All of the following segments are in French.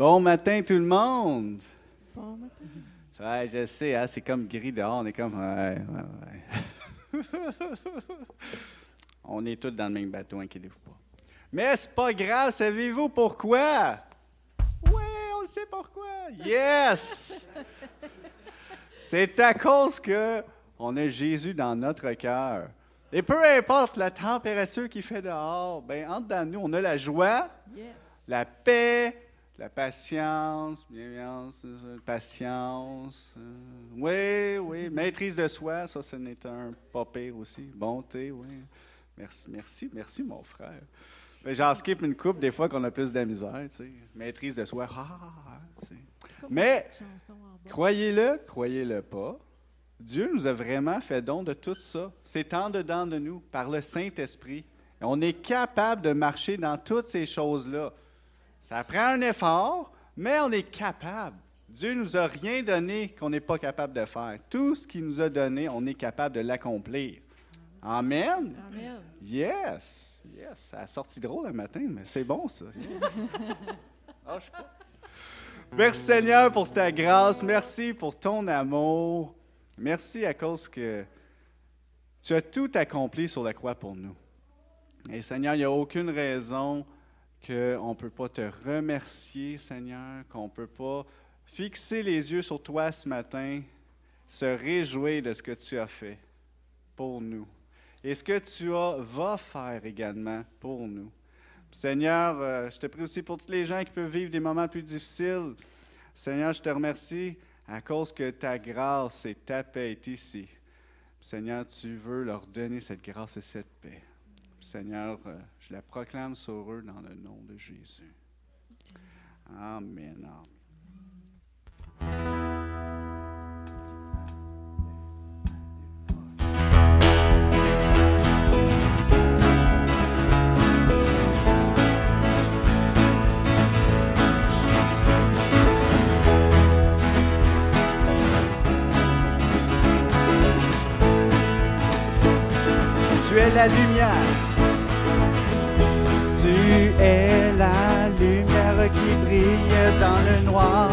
Bon matin tout le monde. Bon matin. Ouais, je sais, hein, c'est comme gris dehors, on est comme... ouais, ouais, ouais. on est tous dans le même bateau, inquiétez-vous pas. Mais c'est pas grave, savez-vous pourquoi? Oui, on sait pourquoi. Yes! C'est à cause que on a Jésus dans notre cœur. Et peu importe la température qu'il fait dehors, ben entre dans nous, on a la joie, Yes. la paix, la patience, bienveillance, patience. euh, oui, oui, maîtrise de soi, ça, ce n'est un pas pire aussi. Bonté, oui. Merci, merci, merci, mon frère. Mais j'en skip une coupe des fois qu'on a plus de la misère, tu sais. Maîtrise de soi, ah, tu sais. Comme Mais-. Croyez-le, croyez-le pas. Dieu nous a vraiment fait don de tout ça. C'est en dedans de nous, par le Saint-Esprit. On est capable de marcher dans toutes ces choses-là. Ça prend un effort, mais on est capable. Dieu nous a rien donné qu'on n'est pas capable de faire. Tout ce qu'il nous a donné, on est capable de l'accomplir. Amen? Amen. Yes, yes. Ça a sorti drôle le matin, mais c'est bon ça. Yes. Pas. Merci Seigneur pour ta grâce. Merci pour ton amour. Merci à cause que tu as tout accompli sur la croix pour nous. Et Seigneur, il n'y a aucune raison qu'on ne peut pas te remercier, Seigneur, qu'on ne peut pas fixer les yeux sur toi ce matin, se réjouir de ce que tu as fait pour nous et ce que tu as, vas faire également pour nous. Seigneur, euh, je te prie aussi pour tous les gens qui peuvent vivre des moments plus difficiles. Seigneur, je te remercie à cause que ta grâce et ta paix est ici. Seigneur, tu veux leur donner cette grâce et cette paix. Seigneur, euh, je la proclame sur eux dans le nom de Jésus. Amen. amen. Tu es la lumière. Tu es la lumière qui brille dans le noir.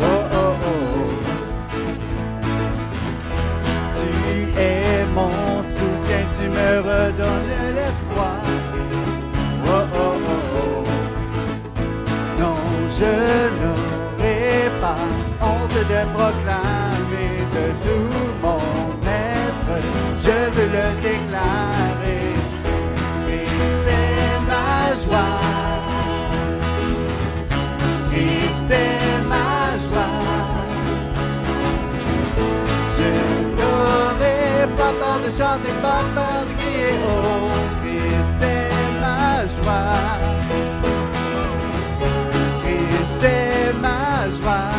Oh, oh, oh. Tu es mon soutien, tu me redonnes l'espoir. Oh, oh, oh, oh. Non, je n'aurai pas honte de proclamer chanter, pas peur de crier. Oh, Christ est ma joie. Christ est ma joie.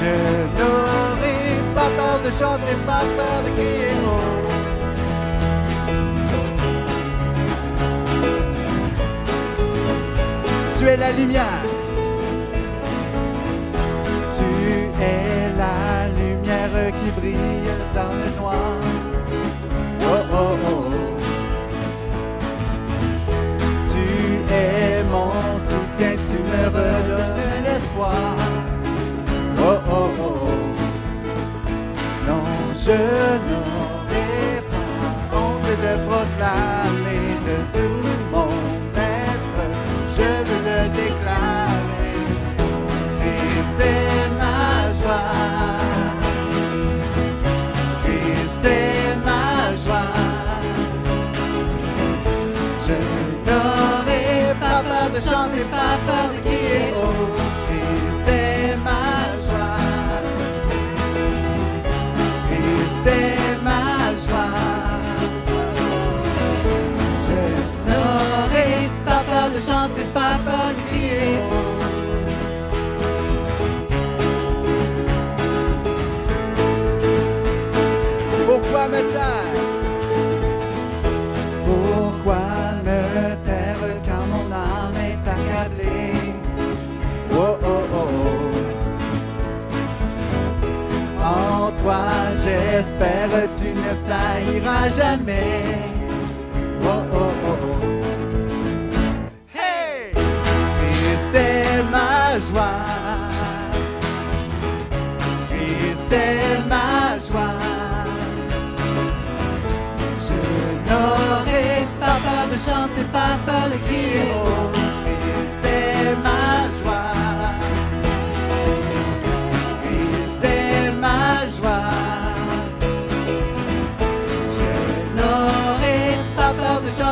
Je n'aurai pas peur de chanter, pas peur de crier. Oh. Tu es la lumière. Dans le noir. Oh, oh, oh. Tu es mon soutien, tu me redonnes l'espoir. Oh, oh, oh. Non, je n'aurai pas honte de de chanter, pas j'espère tu ne failliras jamais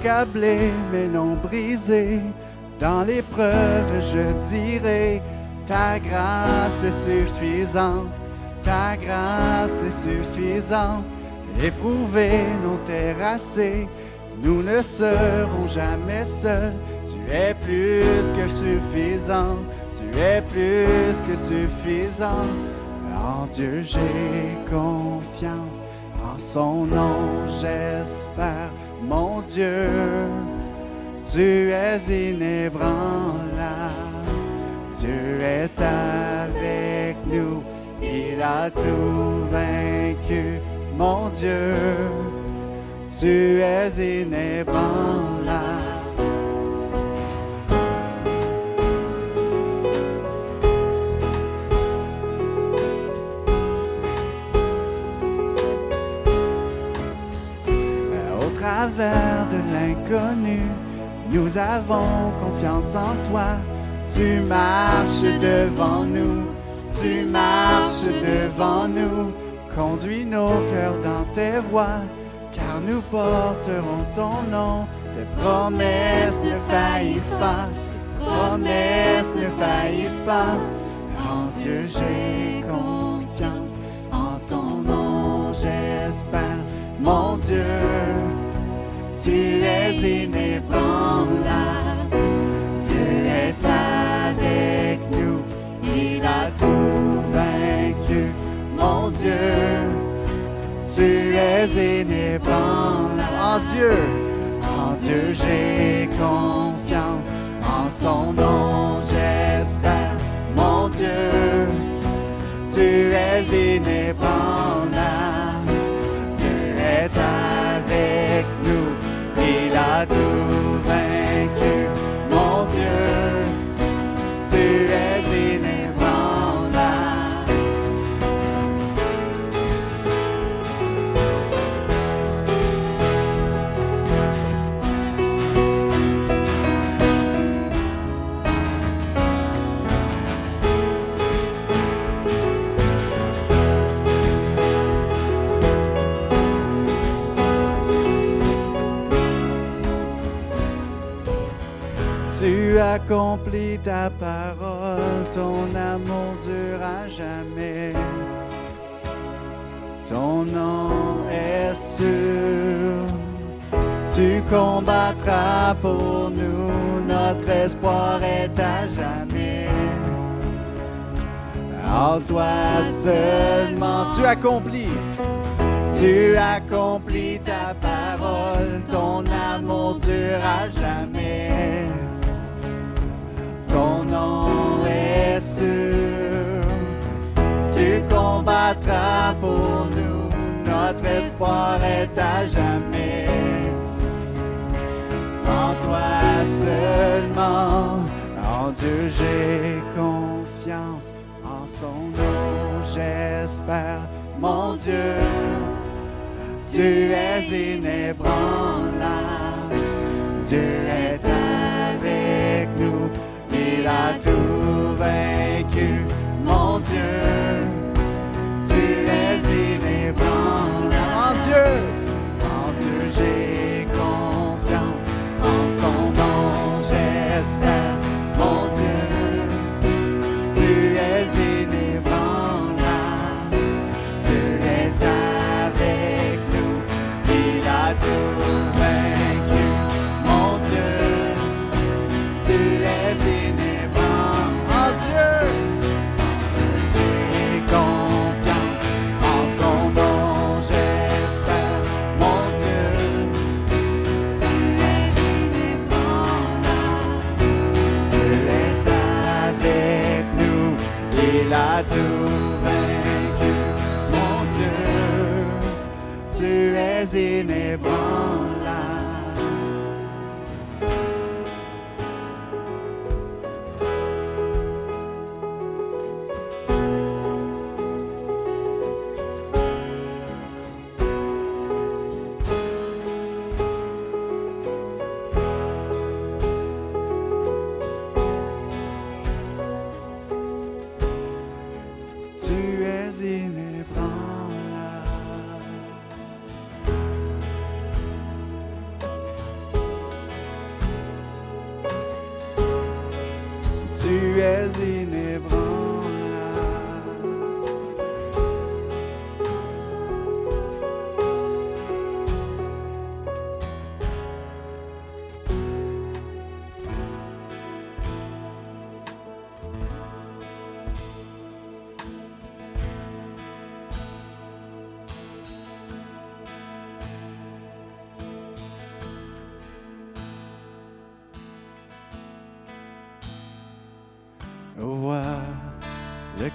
accablé mais non brisé. Dans l'épreuve, je dirai, ta grâce est suffisante, ta grâce est suffisante. Éprouvé, non terrassé, nous ne serons jamais seuls. Tu es plus que suffisant, tu es plus que suffisant. En Dieu j'ai confiance, en son nom j'espère, mon Dieu. Tu es inébranlable, Dieu est avec nous, il a tout vaincu, mon Dieu. Tu es inébranlable. Travers de l'inconnu, nous avons confiance en toi. Tu marches devant nous, tu marches devant nous. Conduis nos cœurs dans tes voies, car nous porterons ton nom. Tes promesses ne faillissent pas, promesses ne faillissent pas. En Dieu j'ai confiance, en son nom j'espère, mon Dieu. Tu es inébranlable, Dieu est avec nous, il a tout vaincu, mon Dieu. Tu es inébranlable, en Dieu, en Dieu j'ai confiance, en son nom j'espère, mon Dieu. Tu es inébranlable, il a accomplis ta parole, ton amour dure jamais. Ton nom est sûr. Tu combattras pour nous, notre espoir est à jamais. En toi seulement tu accomplis. Tu accomplis ta parole, ton amour dure à jamais. Tu combattras pour nous, notre espoir est à jamais. En toi seulement, en Dieu j'ai confiance, en son nom j'espère, mon Dieu. Tu es inébranlable, Dieu est avec il a tout vaincu, mon Dieu. Tu es inébranlable, en Dieu,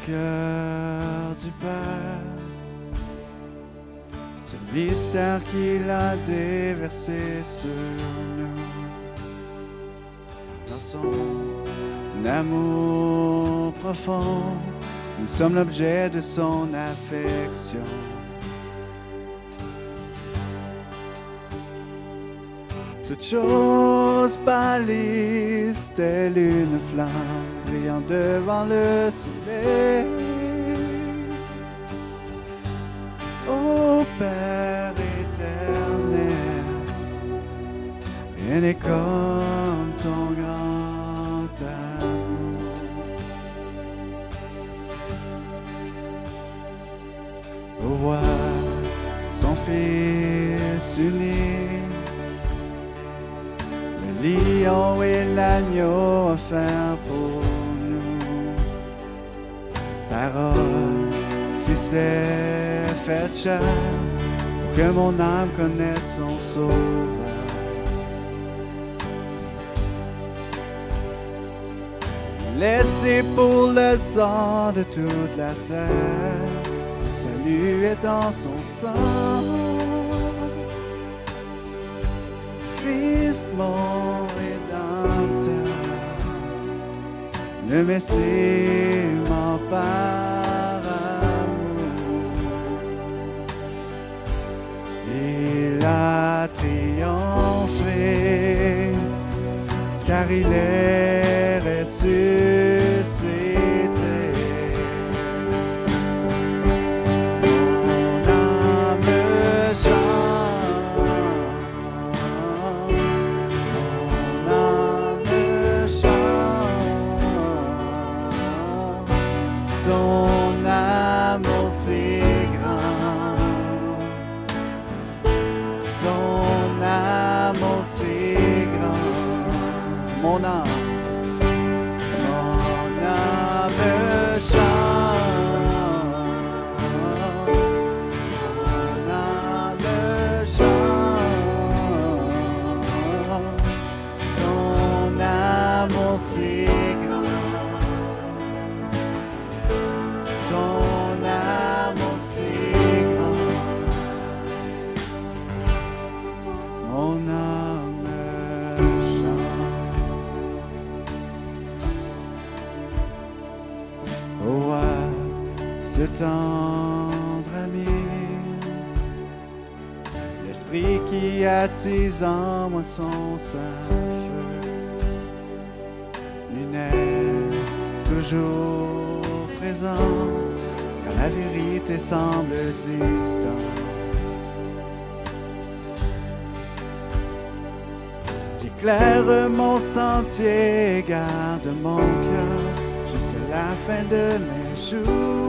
cœur du Père, ce mystère qu'il a déversé sur nous. Dans son amour profond, nous sommes l'objet de son affection. Toute chose balise telle une flamme brillant devant le soleil. Ô Père éternel, rien n'est comme ton grand amour. Au voir son Fils unique, le lion et l'agneau offert s'est faite chair, pour que mon âme connaisse son sauveur. Laissé pour le sang de toute la terre, le salut est dans son sang. Christ mon rédempteur, le Messie m'en il est ressuscité. L'esprit qui attise en moi son il est toujours présent quand la vérité semble distante. Éclaire mon sentier, garde mon cœur jusqu'à la fin de mes jours.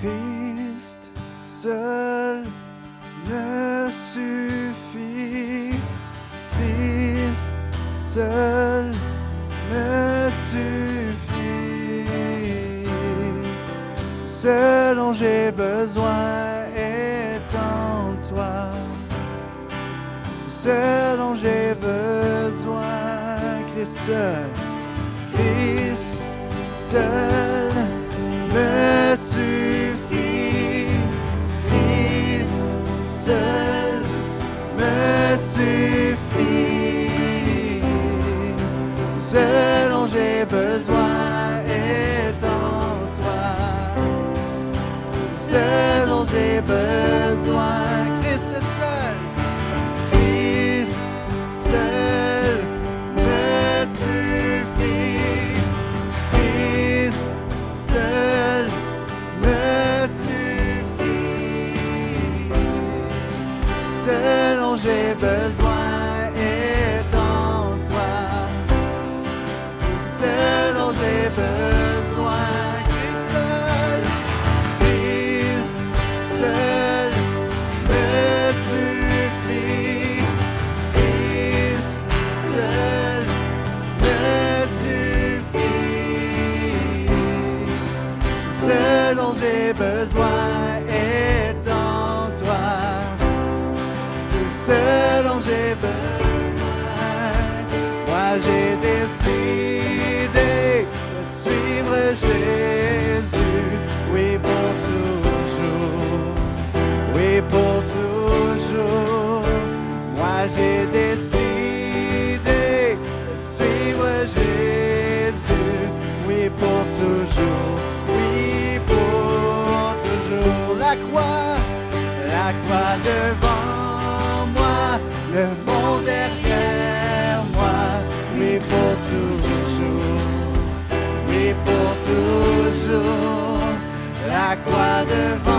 Christ seul ne suffit. Christ seul ne suffit. Ce dont j'ai besoin est en toi. Ce dont j'ai besoin, Christ seul. Christ seul me suffit. other home.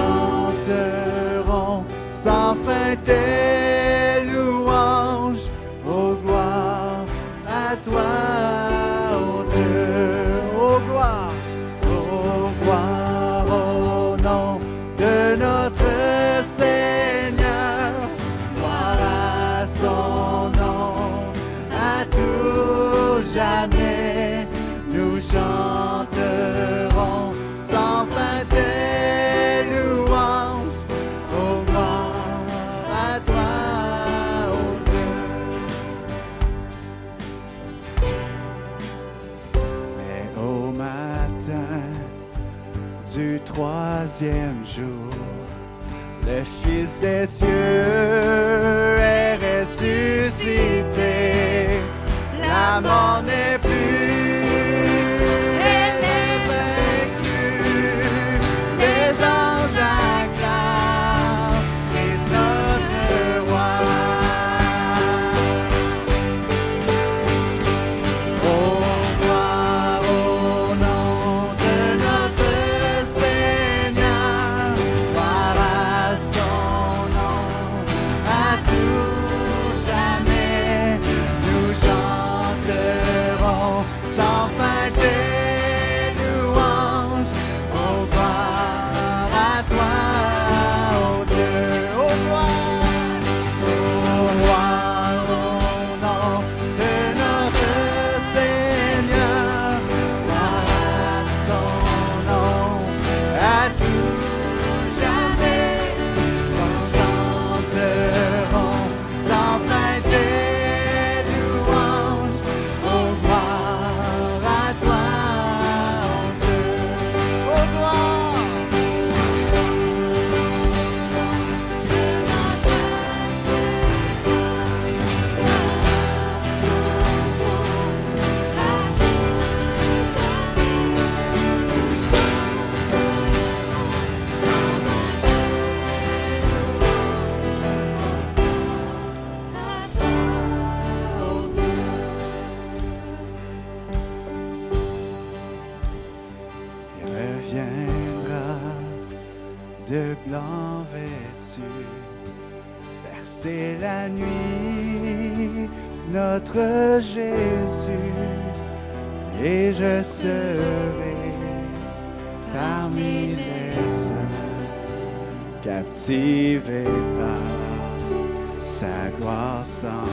Nous chanterons sans fin je serai parmi les saints, captivé par sa gloire sans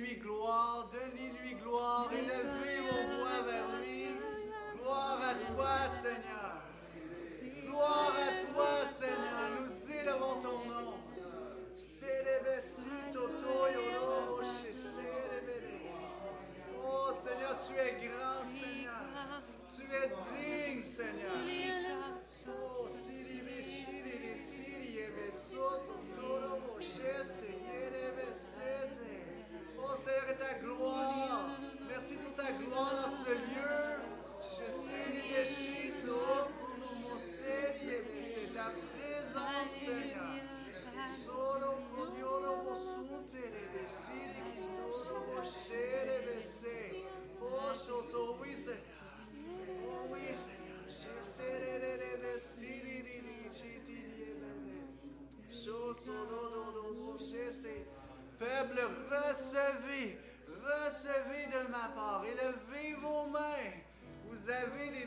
lui gloire, de lui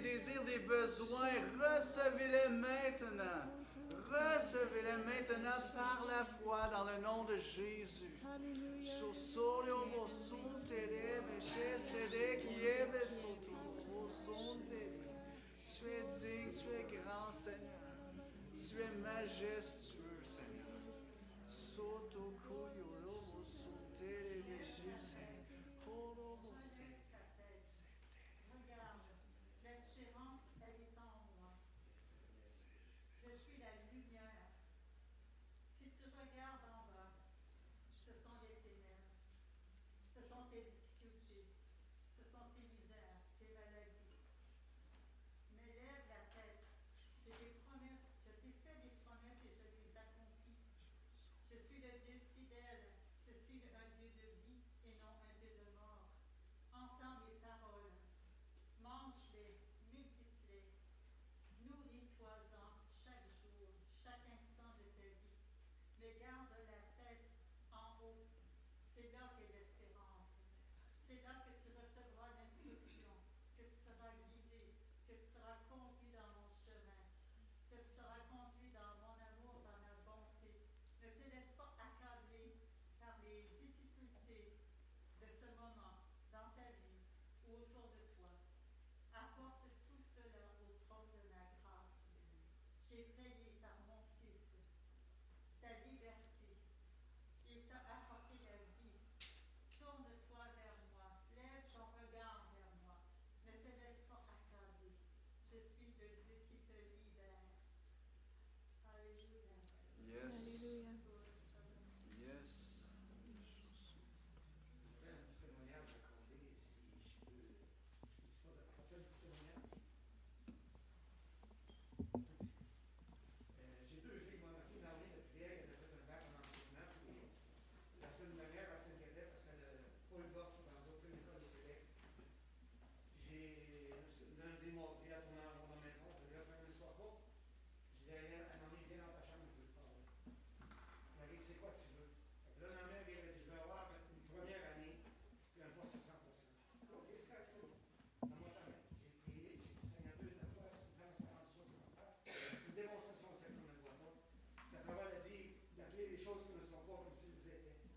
désirs, des besoins. Recevez-les maintenant. Recevez-les maintenant par la foi dans le nom de Jésus. Tu es digne, tu es grand Seigneur. Tu es majestueux Seigneur.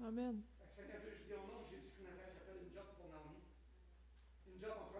Amen. Seigneur Dieu, je dis au nom de Jésus-Christ, j'appelle une job pour Naomi. Une job entre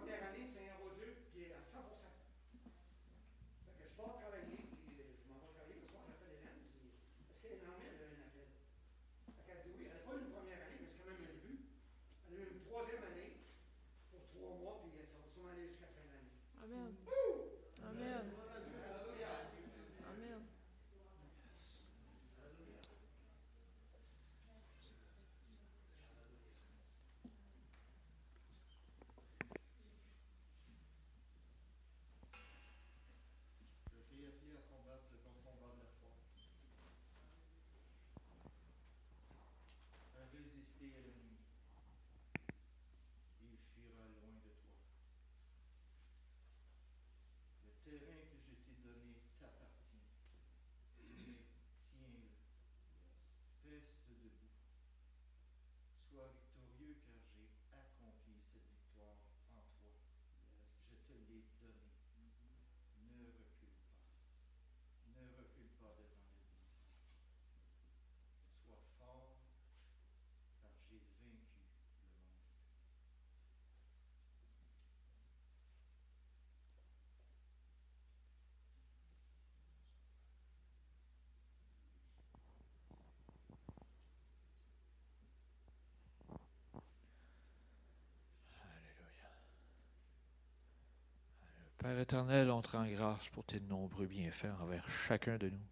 Père éternel, on te rend grâce pour tes nombreux bienfaits envers chacun de nous.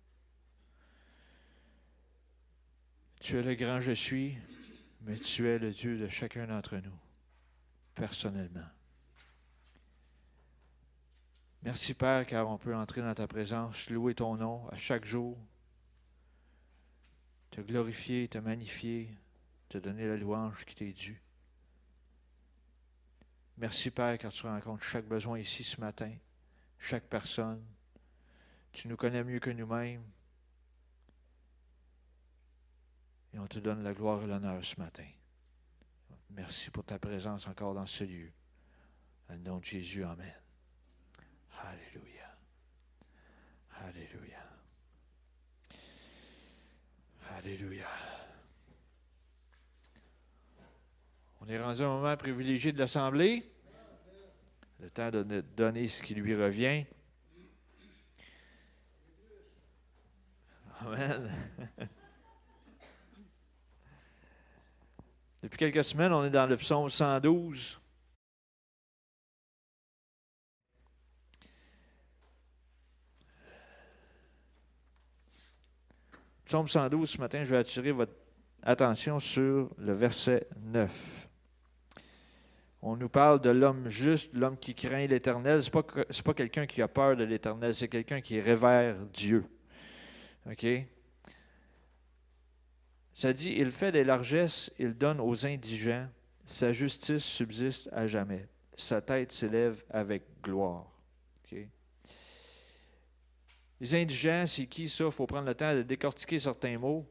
Tu es le grand je suis, mais tu es le Dieu de chacun d'entre nous, personnellement. Merci Père, car on peut entrer dans ta présence, louer ton nom à chaque jour, te glorifier, te magnifier, te donner la louange qui t'est due. Merci Père car tu rencontres chaque besoin ici ce matin, chaque personne. Tu nous connais mieux que nous-mêmes. Et on te donne la gloire et l'honneur ce matin. Merci pour ta présence encore dans ce lieu. Au nom de Jésus, Amen. Alléluia. Alléluia. Alléluia. On est rendu à un moment privilégié de l'Assemblée. Le temps de donner ce qui lui revient. Amen. Depuis quelques semaines, on est dans le psaume 112. Psaume 112, ce matin, je vais attirer votre attention sur le verset 9. On nous parle de l'homme juste, l'homme qui craint l'Éternel. Ce n'est pas, quelqu'un qui a peur de l'Éternel, c'est quelqu'un qui révère Dieu. OK? Ça dit, il fait des largesses, il donne aux indigents, sa justice subsiste à jamais, sa tête s'élève avec gloire. OK? Les indigents, c'est qui ça? Il faut prendre le temps de décortiquer certains mots.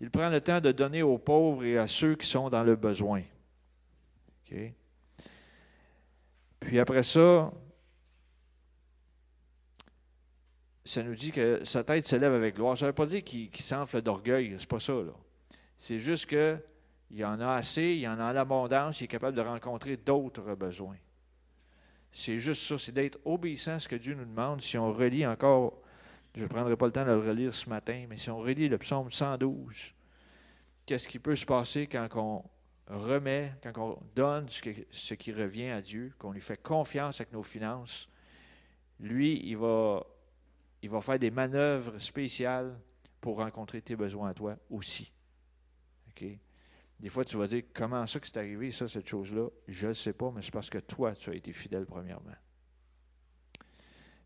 Il prend le temps de donner aux pauvres et à ceux qui sont dans le besoin. Puis après ça, ça nous dit que sa tête s'élève avec gloire. Ça ne veut pas dire qu'il s'enfle d'orgueil, c'est pas ça. C'est juste que il en a assez, il en a en abondance, il est capable de rencontrer d'autres besoins. C'est juste ça, c'est d'être obéissant à ce que Dieu nous demande. Si on relit encore, je ne prendrai pas le temps de le relire ce matin, mais si on relit le psaume 112, qu'est-ce qui peut se passer quand on remet, quand on donne ce, qui revient à Dieu, qu'on lui fait confiance avec nos finances, lui, il va, il va faire des manœuvres spéciales pour rencontrer tes besoins à toi aussi. OK? Des fois, tu vas dire comment ça que c'est arrivé, ça, cette chose-là? Je ne sais pas, mais c'est parce que toi, tu as été fidèle premièrement.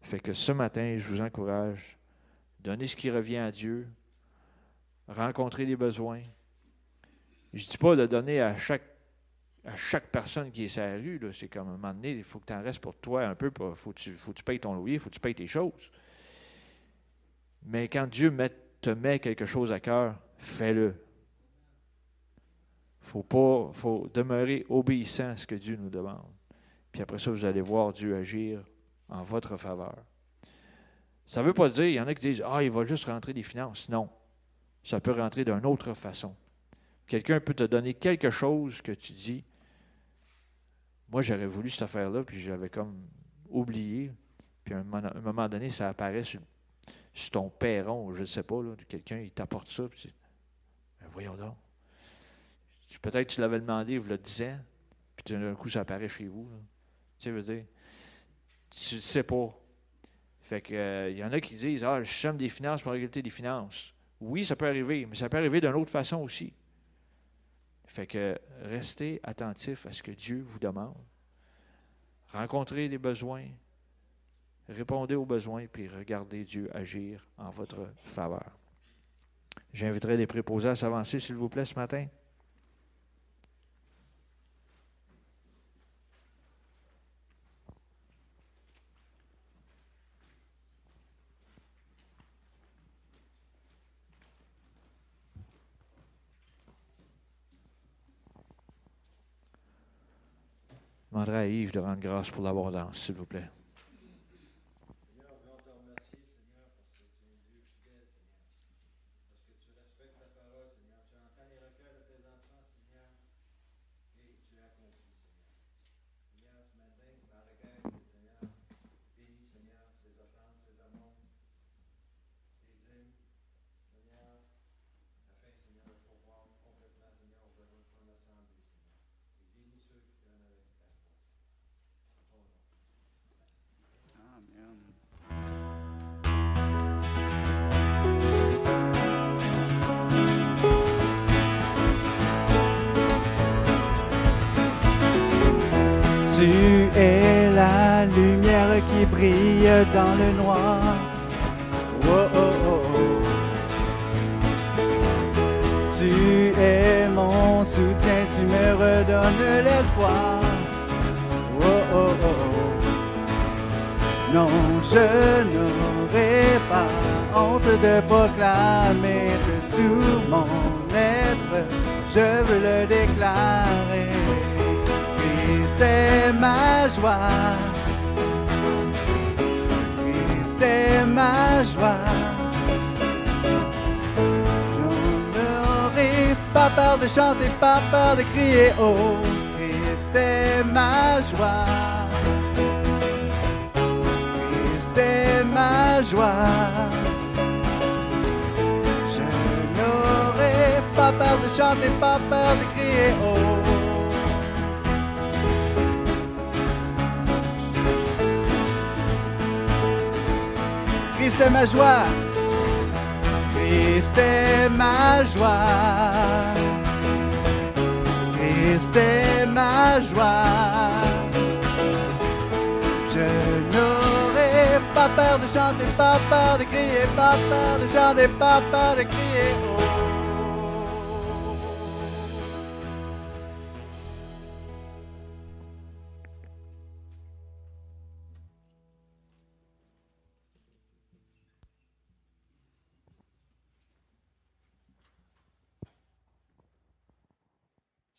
Fait que ce matin, je vous encourage, donnez ce qui revient à Dieu, rencontrez des besoins. Je ne dis pas de donner à chaque, à chaque personne qui est sur. C'est comme à un moment donné, il faut que tu en restes pour toi un peu. Il faut, que tu- faut tu payes ton loyer, il faut que tu payes tes choses. Mais quand Dieu te met quelque chose à cœur, fais-le. Il faut pas, faut demeurer obéissant à ce que Dieu nous demande. Puis après ça, vous allez voir Dieu agir en votre faveur. Ça ne veut pas dire, il y en a qui disent, ah, il va juste rentrer des finances. Non, ça peut rentrer d'une autre façon. Quelqu'un peut te donner quelque chose que tu dis, moi j'aurais voulu cette affaire-là, puis j'avais comme oublié. Puis à un moment, donné, ça apparaît sur, ton perron, je ne sais pas, quelqu'un, il t'apporte ça, puis tu- Ben, voyons donc. Peut-être que tu l'avais demandé, il le disait, puis d'un coup, ça apparaît chez vous. Tu sais, veux dire, tu ne sais pas. Fait que, euh, il y en a qui disent Ah, je somme des finances pour régler des finances. Oui, ça peut arriver, mais ça peut arriver d'une autre façon aussi. Fait que restez attentif à ce que Dieu vous demande. Rencontrez des besoins, répondez aux besoins, puis regardez Dieu agir en votre faveur. J'inviterai les préposés à s'avancer, s'il vous plaît, ce matin. Demanderai à Yves de rendre grâce pour l'abondance, s'il vous plaît.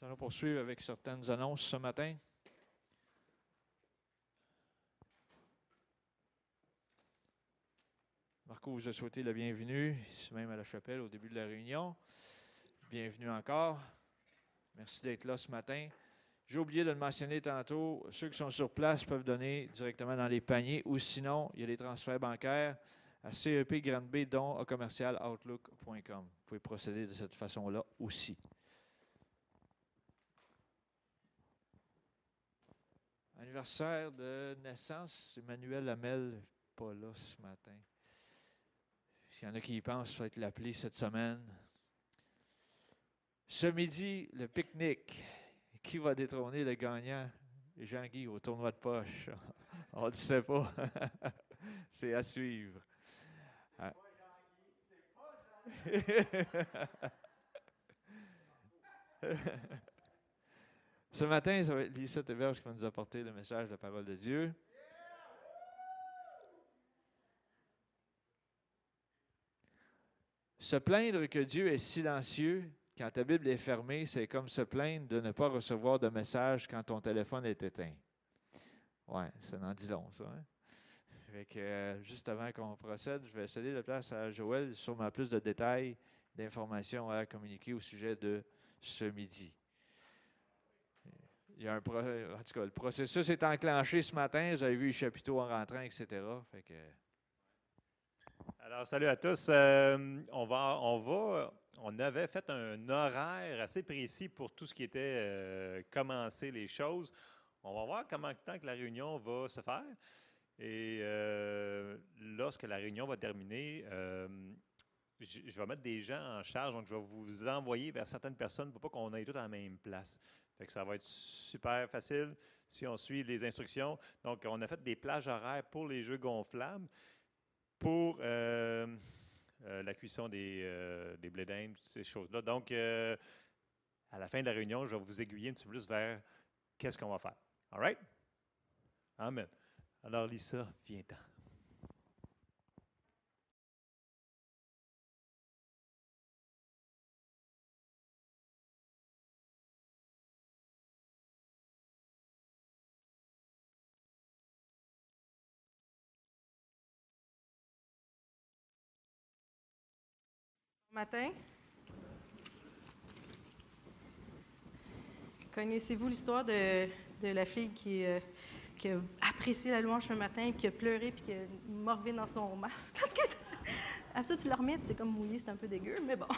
Nous allons poursuivre avec certaines annonces ce matin. Marco vous a souhaité la bienvenue, ici même à la chapelle, au début de la réunion. Bienvenue encore. Merci d'être là ce matin. J'ai oublié de le mentionner tantôt. Ceux qui sont sur place peuvent donner directement dans les paniers ou sinon, il y a des transferts bancaires à CEP Grande B, dont à commercial outlook.com. Vous pouvez procéder de cette façon-là aussi. Anniversaire de naissance, Emmanuel Hamel, pas là ce matin. S'il y en a qui y pensent, peut-être l'appeler cette semaine. Ce midi, le pique-nique. Qui va détrôner le gagnant? Jean-Guy au tournoi de poche. On ne le sait pas. C'est à suivre. Ah. Ce matin, ça va être Lisa Teverge qui va nous apporter le message de la parole de Dieu. Se plaindre que Dieu est silencieux quand ta Bible est fermée, c'est comme se plaindre de ne pas recevoir de message quand ton téléphone est éteint. Ouais, ça n'en dit long, ça. Hein? Euh, juste avant qu'on procède, je vais céder la place à Joël, sûrement plus de détails, d'informations à communiquer au sujet de ce midi. Il y a un en tout cas, le processus est enclenché ce matin. Vous avez vu les chapiteaux en rentrant, etc. Alors, salut à tous. Euh, on, va, on va, on avait fait un horaire assez précis pour tout ce qui était euh, commencer les choses. On va voir comment que la réunion va se faire. Et euh, lorsque la réunion va terminer, je, je vais mettre des gens en charge. Donc, je vais vous envoyer vers certaines personnes pour pas qu'on aille tous à la même place. Fait que ça va être super facile si on suit les instructions. Donc, on a fait des plages horaires pour les jeux gonflables pour euh, euh, la cuisson des, euh, des blé d'Inde, toutes ces choses-là. Donc, euh, à la fin de la réunion, je vais vous aiguiller un petit peu plus vers qu'est-ce qu'on va faire. All right? Amen. Alors, Lisa, viens-t'en. Matin. Connaissez-vous l'histoire de, de la fille qui, euh, qui a apprécié la louange ce matin, qui a pleuré puis qui a morvé dans son masque? Parce que après ça, tu le remets c'est comme mouillé, c'est un peu dégueu, mais bon.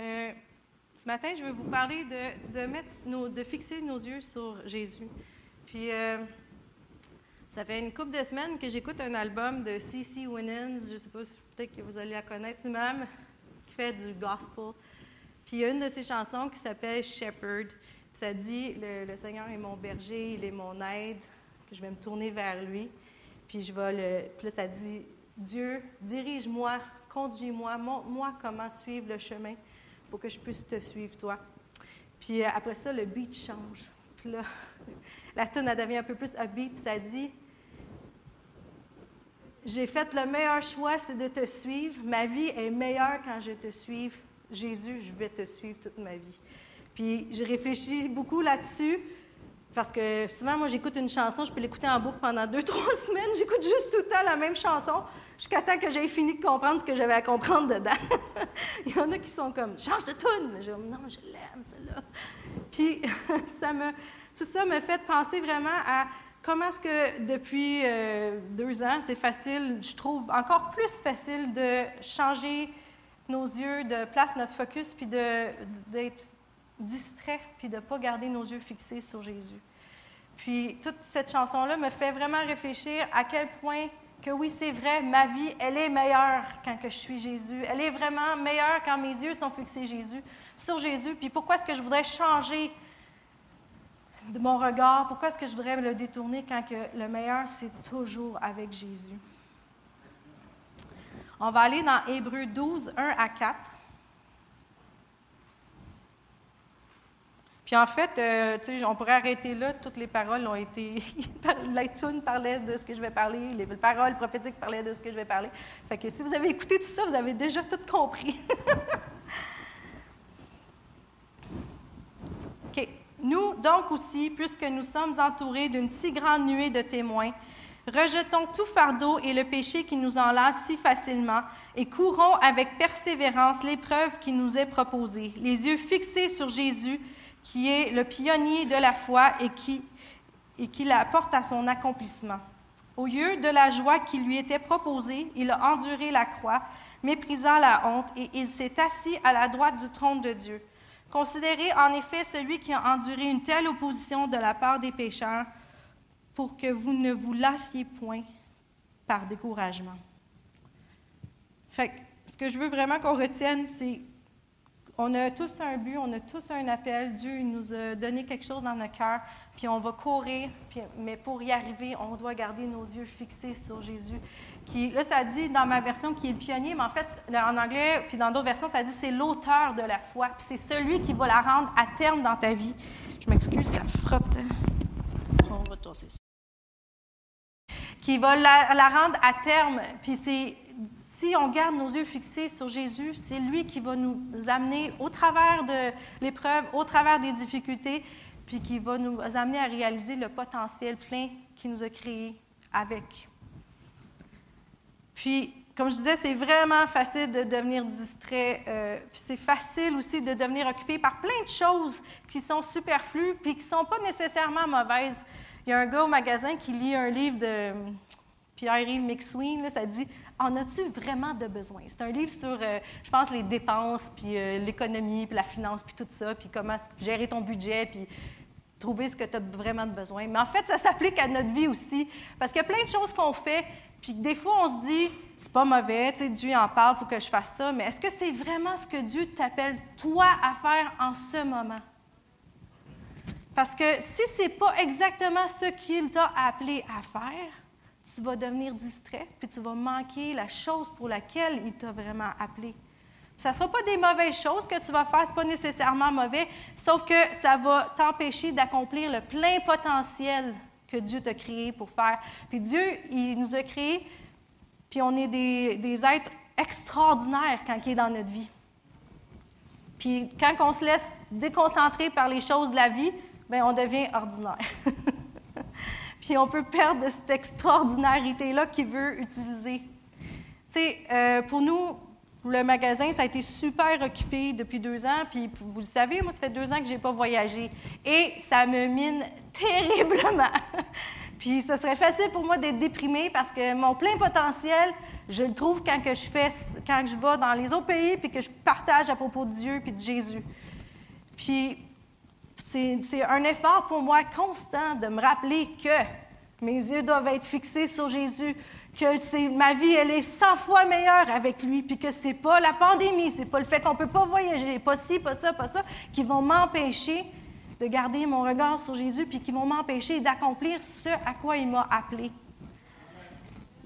Euh, ce matin, je vais vous parler de, de, mettre nos, de fixer nos yeux sur Jésus. Puis, euh, ça fait une couple de semaines que j'écoute un album de C.C. Winans. Je ne sais pas, si- peut-être que vous allez la connaître. Madame qui fait du gospel. Puis il y a une de ses chansons qui s'appelle Shepherd. Puis ça dit le, le Seigneur est mon berger, il est mon aide, que je vais me tourner vers lui. Puis je vais le. Puis là, ça dit Dieu, dirige-moi, conduis-moi, montre-moi comment suivre le chemin pour que je puisse te suivre, toi. Puis euh, après ça, le beat change. Puis là, la tune elle devient un peu plus upbeat, puis ça dit J'ai fait le meilleur choix, c'est de te suivre. Ma vie est meilleure quand je te suis. Jésus, je vais te suivre toute ma vie. Puis j'ai réfléchi beaucoup là-dessus. Parce que souvent, moi, j'écoute une chanson, je peux l'écouter en boucle pendant deux, trois semaines. J'écoute juste tout le temps la même chanson jusqu'à temps que j'aie fini de comprendre ce que j'avais à comprendre dedans. Il y en a qui sont comme change de tune, mais je dis non, je l'aime celle-là. Puis ça me, tout ça me fait penser vraiment à comment est-ce que depuis euh, deux ans, c'est facile, je trouve encore plus facile de changer nos yeux, de placer notre focus, puis d'être distrait, puis de ne pas garder nos yeux fixés sur Jésus. Puis toute cette chanson-là me fait vraiment réfléchir à quel point que oui, c'est vrai, ma vie, elle est meilleure quand que je suis Jésus. Elle est vraiment meilleure quand mes yeux sont fixés Jésus, sur Jésus. Puis pourquoi est-ce que je voudrais changer de mon regard? Pourquoi est-ce que je voudrais me le détourner quand que le meilleur, c'est toujours avec Jésus? On va aller dans Hébreux 12, 1 à 4. Puis en fait, euh, on pourrait arrêter là. Toutes les paroles ont été. L'iTunes parlait de ce que je vais parler, les paroles prophétiques parlaient de ce que je vais parler. Fait que si vous avez écouté tout ça, vous avez déjà tout compris. OK. Nous, donc aussi, puisque nous sommes entourés d'une si grande nuée de témoins, rejetons tout fardeau et le péché qui nous enlace si facilement et courons avec persévérance l'épreuve qui nous est proposée, les yeux fixés sur Jésus, qui est le pionnier de la foi et qui, et qui la porte à son accomplissement. Au lieu de la joie qui lui était proposée, il a enduré la croix, méprisant la honte, et il s'est assis à la droite du trône de Dieu. Considérez en effet celui qui a enduré une telle opposition de la part des pécheurs, pour que vous ne vous lassiez point par découragement. Ce que je veux vraiment qu'on retienne, c'est on a tous un but, on a tous un appel. Dieu nous a donné quelque chose dans notre cœur, puis on va courir, puis- mais pour y arriver, on doit garder nos yeux fixés sur Jésus. Qui, là, ça dit dans ma version qui est le pionnier, mais en fait, en anglais, puis dans d'autres versions, ça dit c'est l'auteur de la foi, puis c'est celui qui va la rendre à terme dans ta vie. Je m'excuse, ça frotte. On va tosser ça. Qui va la, la rendre à terme, puis c'est si on garde nos yeux fixés sur Jésus, c'est lui qui va nous amener au travers de l'épreuve, au travers des difficultés, puis qui va nous amener à réaliser le potentiel plein qu'il nous a créé avec. Puis, comme je disais, c'est vraiment facile de devenir distrait. euh, puis c'est facile aussi de devenir occupé par plein de choses qui sont superflues puis qui ne sont pas nécessairement mauvaises. Il y a un gars au magasin qui lit un livre de Pierre-Yves McSween, ça dit En as-tu vraiment de besoin C'est un livre sur, euh, je pense, les dépenses, puis euh, l'économie, puis la finance, puis tout ça, puis comment gérer ton budget, puis trouver ce que tu as vraiment de besoin. Mais en fait, ça s'applique à notre vie aussi. Parce qu'il y a plein de choses qu'on fait, puis des fois, on se dit, c'est pas mauvais, tu sais, Dieu en parle, il faut que je fasse ça. Mais est-ce que c'est vraiment ce que Dieu t'appelle, toi, à faire en ce moment? Parce que si c'est pas exactement ce qu'il t'a appelé à faire, tu vas devenir distrait, puis tu vas manquer la chose pour laquelle il t'a vraiment appelé. Ça ne sera pas des mauvaises choses que tu vas faire, ce n'est pas nécessairement mauvais, sauf que ça va t'empêcher d'accomplir le plein potentiel que Dieu t'a créé pour faire. Puis Dieu, il nous a créés, puis on est des, des êtres extraordinaires quand il est dans notre vie. Puis quand on se laisse déconcentrer par les choses de la vie, bien, on devient ordinaire. Puis on peut perdre cette extraordinarité-là qu'il veut utiliser. Tu sais, euh, pour nous, le magasin, ça a été super occupé depuis deux ans. Puis vous le savez, moi, ça fait deux ans que je n'ai pas voyagé. Et ça me mine terriblement. Puis ce serait facile pour moi d'être déprimée parce que mon plein potentiel, je le trouve quand je fais, quand je vais dans les autres pays puis que je partage à propos de Dieu puis de Jésus. Puis c'est un effort pour moi constant de me rappeler que mes yeux doivent être fixés sur Jésus, que ma vie elle est 100 fois meilleure avec lui, puis que c'est pas la pandémie, c'est pas le fait qu'on peut pas voyager, pas ci, pas ça, pas ça, qui vont m'empêcher de garder mon regard sur Jésus, puis qui vont m'empêcher d'accomplir ce à quoi il m'a appelé.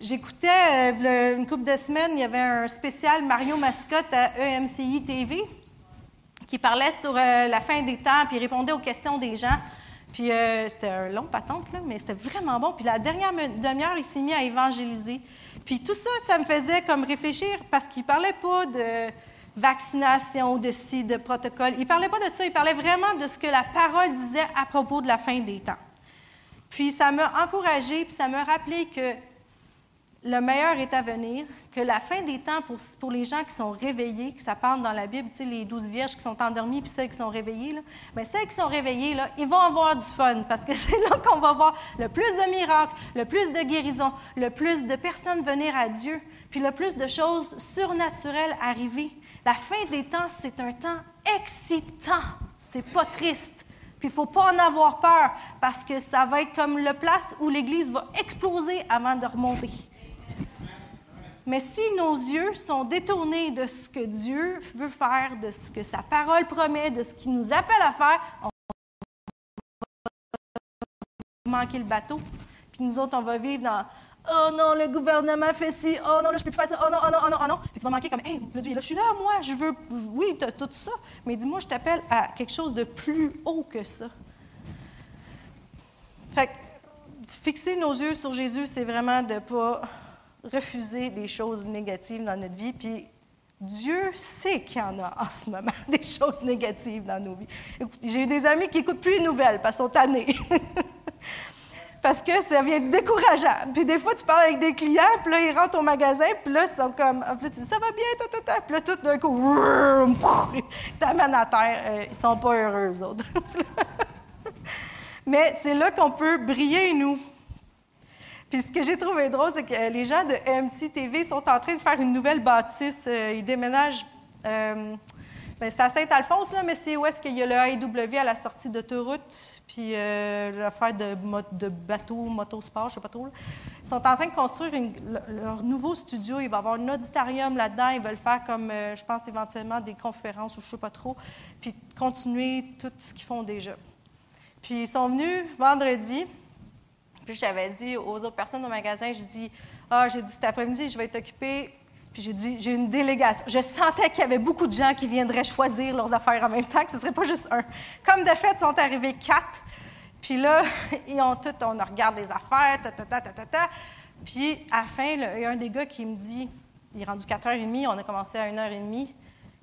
J'écoutais euh, une couple de semaines, il y avait un spécial Mario Mascotte à EMCI TV qui parlait sur euh, la fin des temps, puis répondait aux questions des gens. Puis euh, c'était un long patente, là, mais c'était vraiment bon. Puis la dernière demi-heure, il s'est mis à évangéliser. Puis tout ça, ça me faisait comme réfléchir parce qu'il parlait pas de vaccination, de ci, de protocole. Il ne parlait pas de ça, il parlait vraiment de ce que la parole disait à propos de la fin des temps. Puis ça m'a encouragé, puis ça m'a rappelé que le meilleur est à venir, que la fin des temps, pour, pour les gens qui sont réveillés, que ça parle dans la Bible, tu sais, les douze vierges qui sont endormies, puis celles qui sont réveillées, là, bien, celles qui sont réveillées, là, ils vont avoir du fun, parce que c'est là qu'on va voir le plus de miracles, le plus de guérisons, le plus de personnes venir à Dieu, puis le plus de choses surnaturelles arriver. La fin des temps, c'est un temps excitant, c'est pas triste. Puis il ne faut pas en avoir peur, parce que ça va être comme le place où l'Église va exploser avant de remonter. Mais si nos yeux sont détournés de ce que Dieu veut faire, de ce que sa parole promet, de ce qu'il nous appelle à faire, on va manquer le bateau. Puis nous autres, on va vivre dans Oh non, le gouvernement fait ci, oh non, là, je peux plus faire ça, oh non, oh non, oh non, oh non. Puis tu vas manquer comme, hey, là, je suis là, moi, je veux, oui, tu as tout ça, mais dis-moi, je t'appelle à quelque chose de plus haut que ça. Fait que, fixer nos yeux sur Jésus, c'est vraiment de ne pas refuser les choses négatives dans notre vie. Puis Dieu sait qu'il y en a en ce moment des choses négatives dans nos vies. J'ai eu des amis qui n'écoutent plus les nouvelles parce qu'ils sont tannés. parce que ça vient décourageant. Puis des fois, tu parles avec des clients, puis là, ils rentrent au magasin, puis là, ils sont comme, puis là, tu dis, ça va bien, ta, ta, ta. Puis là, tout d'un coup, t'amènent à terre. Euh, ils sont pas heureux, eux autres. Mais c'est là qu'on peut briller, nous. Puis ce que j'ai trouvé drôle, c'est que les gens de EMC TV sont en train de faire une nouvelle bâtisse. Euh, ils déménagent. Euh, c'est à Saint-Alphonse, là, mais c'est où est-ce qu'il y a le AEW à la sortie d'autoroute, puis euh, l'affaire de, de bateau, motosport, je sais pas trop. Ils sont en train de construire leur nouveau studio. Il va y avoir un auditorium là-dedans. Ils veulent faire comme, euh, je pense, éventuellement des conférences ou je sais pas trop, puis continuer tout ce qu'ils font déjà. Puis ils sont venus vendredi. Puis j'avais dit aux autres personnes au magasin, j'ai dit, ah, j'ai dit cet après-midi, je vais être occupée. J'ai dit, j'ai une délégation. Je sentais qu'il y avait beaucoup de gens qui viendraient choisir leurs affaires en même temps, que ce ne serait pas juste un. Comme de fait, ils sont arrivés quatre. Puis là, ils ont tout, on regarde les affaires, ta, ta, ta, ta, ta, ta. Puis à la fin, il y a un des gars qui me dit, il est rendu 4h30, on a commencé à 1h30.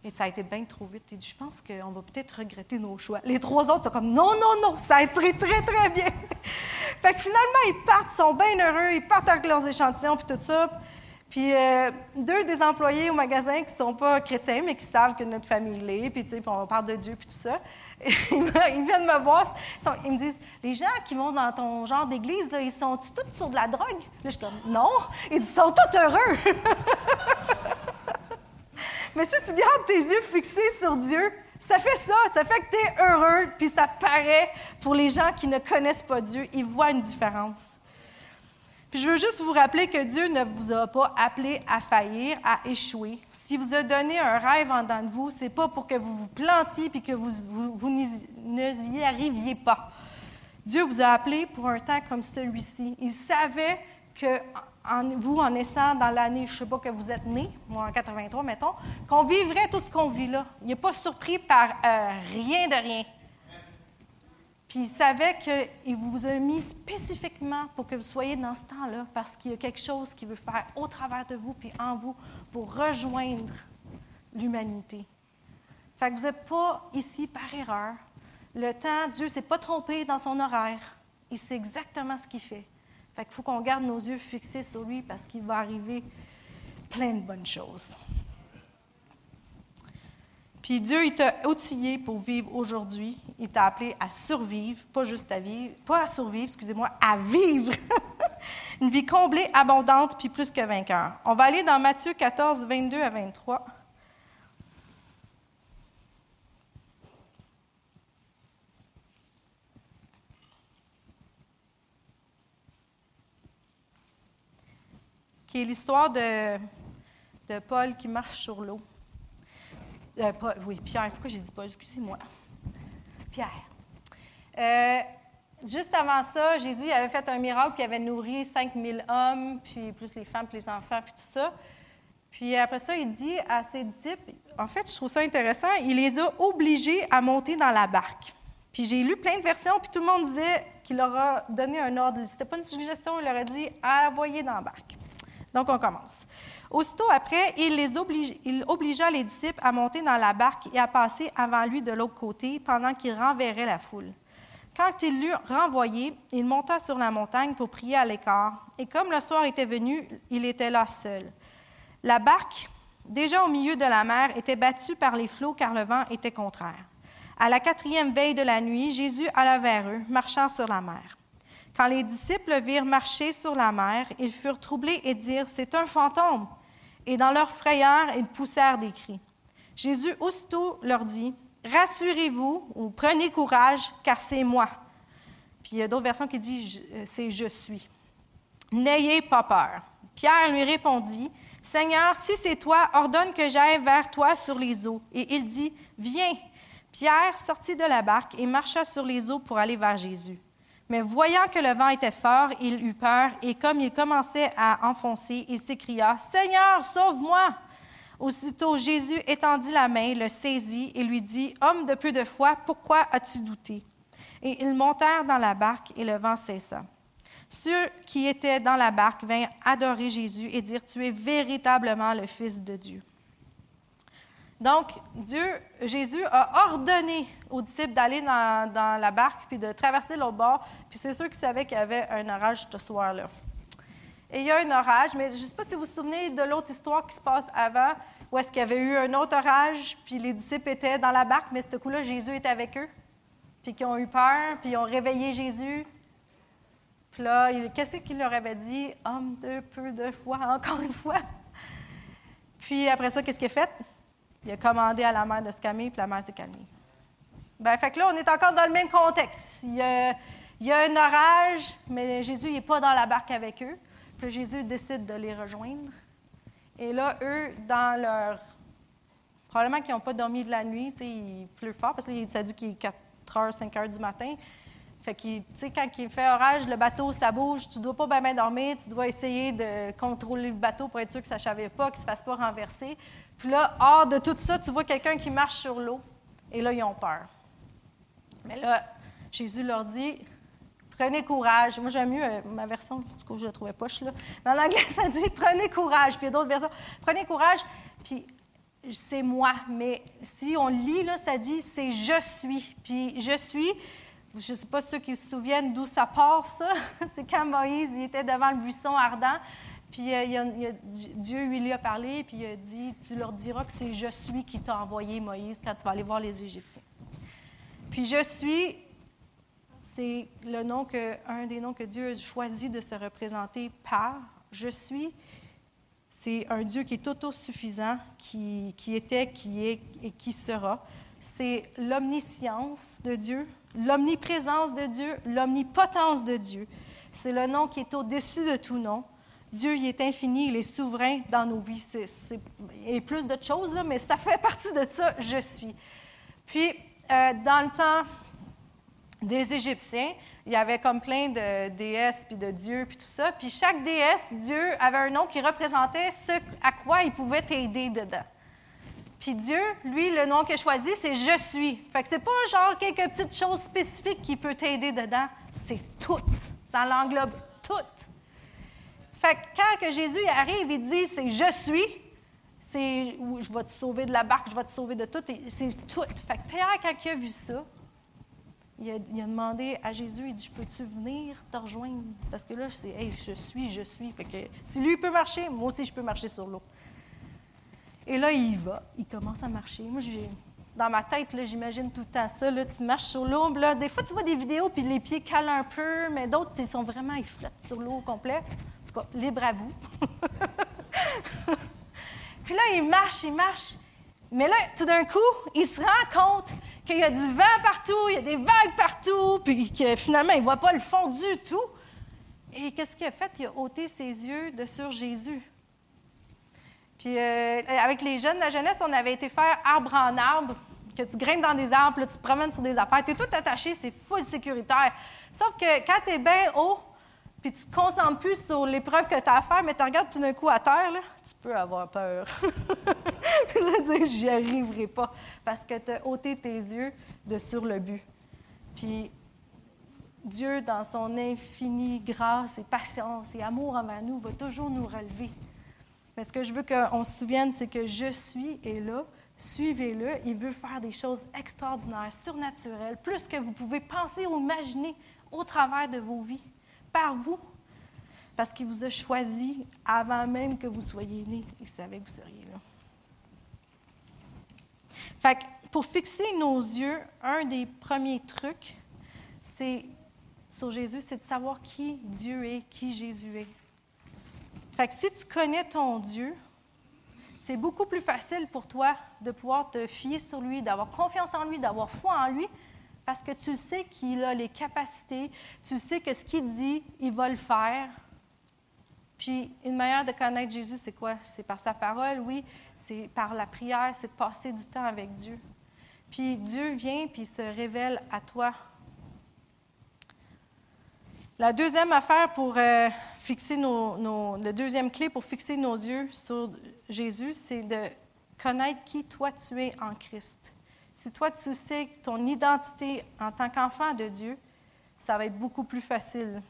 Et ça a été bien trop vite. Il dit, je pense qu'on va peut-être regretter nos choix. Les trois autres sont comme, non, non, non, ça a été très, très bien. fait que finalement, ils partent, ils sont bien heureux, ils partent avec leurs échantillons, puis tout ça. Puis euh, deux des employés au magasin qui ne sont pas chrétiens, mais qui savent que notre famille l'est, puis, on parle de Dieu, puis tout ça. ils viennent me voir, ils, me disent, les gens qui vont dans ton genre d'église, là, ils sont tous sur de la drogue? Là, je suis comme, non. Ils sont tous heureux. Mais si tu gardes tes yeux fixés sur Dieu, ça fait ça. Ça fait que tu es heureux, puis ça paraît pour les gens qui ne connaissent pas Dieu. Ils voient une différence. Je veux juste vous rappeler que Dieu ne vous a pas appelé à faillir, à échouer. S'il vous a donné un rêve en dedans de vous, c'est pas pour que vous vous plantiez puis que vous, vous, vous n'y- arriviez pas. Dieu vous a appelé pour un temps comme celui-ci. Il savait que vous, en naissant dans l'année, je ne sais pas que vous êtes né, moi en 83, mettons, qu'on vivrait tout ce qu'on vit là. Il n'est pas surpris par euh, rien de rien. Puis il savait qu'il vous a mis spécifiquement pour que vous soyez dans ce temps-là, parce qu'il y a quelque chose qu'il veut faire au travers de vous, puis en vous, pour rejoindre l'humanité. Fait que vous n'êtes pas ici par erreur. Le temps, Dieu ne s'est pas trompé dans son horaire. Il sait exactement ce qu'il fait. Fait qu'il faut qu'on garde nos yeux fixés sur lui parce qu'il va arriver plein de bonnes choses. Puis Dieu, il t'a outillé pour vivre aujourd'hui. Il t'a appelé à survivre, pas juste à vivre, pas à survivre, excusez-moi, à vivre. Une vie comblée, abondante, puis plus que vainqueur. On va aller dans Matthieu 14, 22 à 23. qui est l'histoire de, de Paul qui marche sur l'eau. Euh, oui, Pierre. Pourquoi j'ai dit Paul? Excusez-moi. Pierre. Euh, juste avant ça, Jésus avait fait un miracle, puis avait nourri 5000 hommes, puis plus les femmes, puis les enfants, puis tout ça. Puis après ça, il dit à ses disciples, en fait, je trouve ça intéressant, il les a obligés à monter dans la barque. Puis j'ai lu plein de versions, puis tout le monde disait qu'il leur a donné un ordre. C'était pas une suggestion, il leur a dit envoyez dans la barque. Donc, on commence. Aussitôt après, il, obligea les disciples à monter dans la barque et à passer avant lui de l'autre côté pendant qu'il renverrait la foule. Quand il l'eut renvoyé, il monta sur la montagne pour prier à l'écart. Et comme le soir était venu, il était là seul. La barque, déjà au milieu de la mer, était battue par les flots car le vent était contraire. À la quatrième veille de la nuit, Jésus alla vers eux, marchant sur la mer. Quand les disciples le virent marcher sur la mer, ils furent troublés et dirent C'est un fantôme. Et dans leur frayeur, ils poussèrent des cris. Jésus aussitôt leur dit Rassurez-vous ou prenez courage, car c'est moi. Puis il y a d'autres versions qui disent euh, C'est je suis. N'ayez pas peur. Pierre lui répondit Seigneur, si c'est toi, ordonne que j'aille vers toi sur les eaux. Et il dit Viens. Pierre sortit de la barque et marcha sur les eaux pour aller vers Jésus. Mais voyant que le vent était fort, il eut peur, et comme il commençait à enfoncer, il s'écria Seigneur, sauve-moi Aussitôt Jésus étendit la main, le saisit et lui dit Homme de peu de foi, pourquoi as-tu douté? Et ils montèrent dans la barque et le vent cessa. Ceux qui étaient dans la barque vinrent adorer Jésus et dire Tu es véritablement le Fils de Dieu. Donc, Dieu, Jésus a ordonné aux disciples d'aller dans, la barque puis de traverser l'autre bord. Puis c'est sûr qu'ils savaient qu'il y avait un orage ce soir-là. Et il y a un orage, mais je ne sais pas si vous vous souvenez de l'autre histoire qui se passe avant, où est-ce qu'il y avait eu un autre orage, puis les disciples étaient dans la barque, mais ce coup-là, Jésus était avec eux, puis qu'ils ont eu peur, puis ils ont réveillé Jésus. Puis là, qu'est-ce qu'il leur avait dit? Homme de peu de foi, encore une fois. Puis après ça, qu'est-ce qu'il a fait? Il a commandé à la mer de se calmer, puis la mer s'est calmée. Ben, fait que là, on est encore dans le même contexte. Il y a, il y a un orage, mais Jésus n'est pas dans la barque avec eux. Puis Jésus décide de les rejoindre. Et là, eux, dans leur. Probablement qu'ils n'ont pas dormi de la nuit, il pleut fort, parce que ça dit qu'il est 4 heures, 5 heures du matin. Fait tu sais, quand il fait orage, le bateau, ça bouge, tu dois pas bien, dormir, tu dois essayer de contrôler le bateau pour être sûr que ça ne chavait pas, qu'il ne se fasse pas renverser. Puis là, hors de tout ça, tu vois quelqu'un qui marche sur l'eau. Et là, ils ont peur. Mais là, Jésus leur dit Prenez courage. Moi, j'aime mieux euh, ma version, tout cas, je la trouvais poche, là. Mais en anglais, ça dit Prenez courage. Puis il y a d'autres versions Prenez courage. Puis c'est moi. Mais si on lit, là, ça dit C'est je suis. Puis je suis. Je ne sais pas ceux qui se souviennent d'où ça part, ça. c'est quand Moïse il était devant le buisson ardent. Puis euh, Dieu lui lui a parlé, puis il a dit Tu leur diras que c'est je suis qui t'a envoyé, Moïse, quand tu vas aller voir les Égyptiens. Puis je suis, c'est le nom que, un des noms que Dieu a choisi de se représenter par. Je suis, c'est un Dieu qui est autosuffisant, qui, qui était, qui est et qui sera. C'est l'omniscience de Dieu, l'omniprésence de Dieu, l'omnipotence de Dieu. C'est le nom qui est au-dessus de tout nom. Dieu, il est infini, il est souverain dans nos vies. A plus d'autres choses, là, mais ça fait partie de ça, je suis. Puis, euh, dans le temps des Égyptiens, il y avait comme plein de déesses, puis de dieux, puis tout ça. Puis chaque déesse, Dieu, avait un nom qui représentait ce à quoi il pouvait t'aider dedans. Puis Dieu, lui, le nom qu'il a choisi, c'est Je suis. Fait que c'est pas genre quelques petites choses spécifiques qui peut t'aider dedans, c'est tout. Ça l'englobe tout. Fait que quand que Jésus arrive, il dit c'est Je suis, c'est je vais te sauver de la barque, je vais te sauver de tout, c'est tout. Fait que Pierre, quand il a vu ça, il a, il a demandé à Jésus, il dit, je peux-tu venir te rejoindre? Parce que là, c'est, hey, je suis, je suis. Fait que si lui peut marcher, moi aussi, je peux marcher sur l'eau. Et là, il va, il commence à marcher. Moi, j'ai, dans ma tête, j'imagine tout temps ça. Là, tu marches sur l'eau. des fois, tu vois des vidéos, puis les pieds calent un peu, mais d'autres, ils sont vraiment, ils flottent sur l'eau au complet. En tout cas, libre à vous. puis là, il marche, il marche. Mais là, tout d'un coup, il se rend compte qu'il y a du vent partout, il y a des vagues partout, puis que finalement, il ne voit pas le fond du tout. Et qu'est-ce qu'il a fait? Il a ôté ses yeux de sur Jésus. Puis euh, avec les jeunes de la jeunesse, on avait été faire arbre en arbre, que tu grimpes dans des arbres, là, tu te promènes sur des affaires. Tu es tout attaché, c'est full sécuritaire. Sauf que quand tu es bien haut, puis tu te concentres plus sur l'épreuve que tu as à faire, mais tu regardes tout d'un coup à terre, là, tu peux avoir peur. Tu vas dire, j'y arriverai pas, parce que tu as ôté tes yeux de sur le but. Puis Dieu, dans son infinie grâce et patience et amour envers nous, va toujours nous relever. Mais ce que je veux qu'on se souvienne, c'est que je suis est là. Suivez-le. Il veut faire des choses extraordinaires, surnaturelles, plus que vous pouvez penser ou imaginer au travers de vos vies, par vous. Parce qu'il vous a choisi avant même que vous soyez nés. Il savait que vous seriez là. Fait que pour fixer nos yeux, un des premiers trucs, c'est sur Jésus, c'est de savoir qui Dieu est, qui Jésus est. Fait que si tu connais ton Dieu, c'est beaucoup plus facile pour toi de pouvoir te fier sur lui, d'avoir confiance en lui, d'avoir foi en lui, parce que tu sais qu'il a les capacités, tu sais que ce qu'il dit, il va le faire. Puis une manière de connaître Jésus, c'est quoi? C'est par sa parole, oui, c'est par la prière, c'est de passer du temps avec Dieu. Puis Dieu vient, puis il se révèle à toi la deuxième affaire euh, fixer clé pour fixer nos yeux sur Jésus, c'est de connaître qui toi tu es en Christ. Si toi tu sais ton identité en tant qu'enfant de Dieu, ça va être beaucoup plus facile.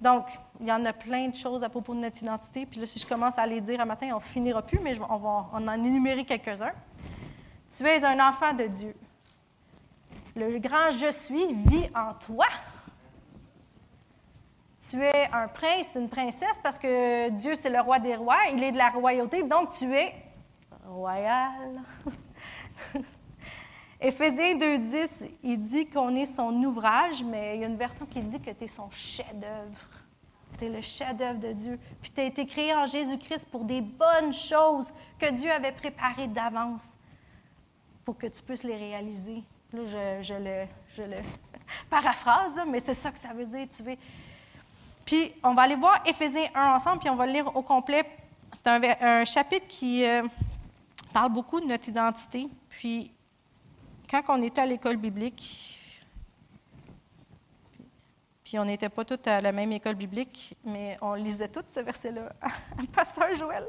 Donc, il y en a plein de choses à propos de notre identité. Puis là, si je commence à les dire un matin, on finira plus, mais on va en énumérer quelques-uns. Tu es un enfant de Dieu. Le grand je suis vit en toi. Tu es un prince, une princesse, parce que Dieu, c'est le roi des rois, il est de la royauté, donc tu es royal. Éphésiens 2.10, il dit qu'on est son ouvrage, mais il y a une version qui dit que tu es son chef-d'œuvre. Tu es le chef-d'œuvre de Dieu. Puis tu as été créé en Jésus-Christ pour des bonnes choses que Dieu avait préparées d'avance pour que tu puisses les réaliser. Là, je, le, paraphrase, mais c'est ça que ça veut dire. Tu es, puis, on va aller voir Éphésiens 1 ensemble, puis on va le lire au complet. C'est un, chapitre qui euh, parle beaucoup de notre identité. Puis, quand on était à l'école biblique, puis on n'était pas tous à la même école biblique, mais on lisait tous ce verset-là Pasteur Joël.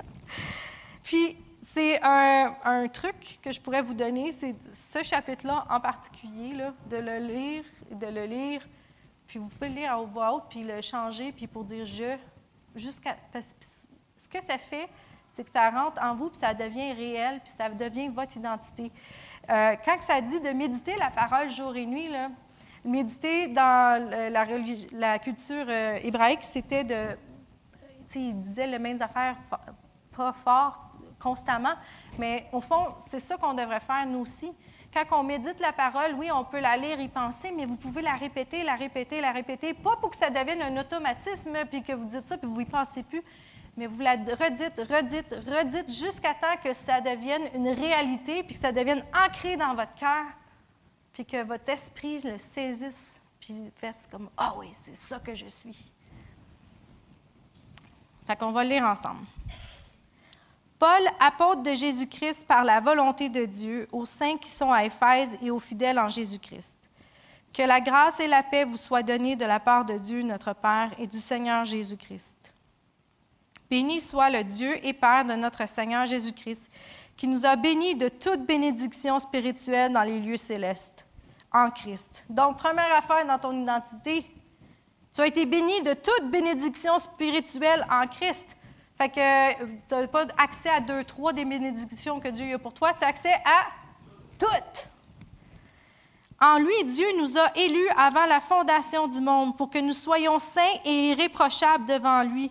puis, c'est un, un, truc que je pourrais vous donner, c'est ce chapitre-là en particulier, là, de le lire, de le lire puis vous pouvez le lire à voix puis le changer, puis pour dire je, jusqu'à. ce que ça fait, c'est que ça rentre en vous, puis ça devient réel, puis ça devient votre identité. Euh, quand ça dit de méditer la parole jour et nuit, là, méditer dans la, la culture euh, hébraïque, c'était de. Il disait les mêmes affaires pas fort constamment, mais au fond, c'est ça qu'on devrait faire nous aussi. Quand on médite la parole, oui, on peut la lire, y penser, mais vous pouvez la répéter, la répéter, la répéter, pas pour que ça devienne un automatisme, puis que vous dites ça, puis vous n'y pensez plus, mais vous la redites, redites, redites, jusqu'à temps que ça devienne une réalité, puis que ça devienne ancré dans votre cœur, puis que votre esprit le saisisse, puis fasse comme Ah oui, c'est ça que je suis. Fait qu'on va lire ensemble. Paul, apôtre de Jésus-Christ par la volonté de Dieu, aux saints qui sont à Éphèse et aux fidèles en Jésus-Christ. Que la grâce et la paix vous soient données de la part de Dieu notre Père et du Seigneur Jésus-Christ. Béni soit le Dieu et Père de notre Seigneur Jésus-Christ, qui nous a bénis de toute bénédiction spirituelle dans les lieux célestes, en Christ. Donc, première affaire dans ton identité, tu as été béni de toute bénédiction spirituelle en Christ. Fait que tu n'as pas accès à deux, trois des bénédictions que Dieu a pour toi, tu as accès à toutes. En lui, Dieu nous a élus avant la fondation du monde pour que nous soyons saints et irréprochables devant lui.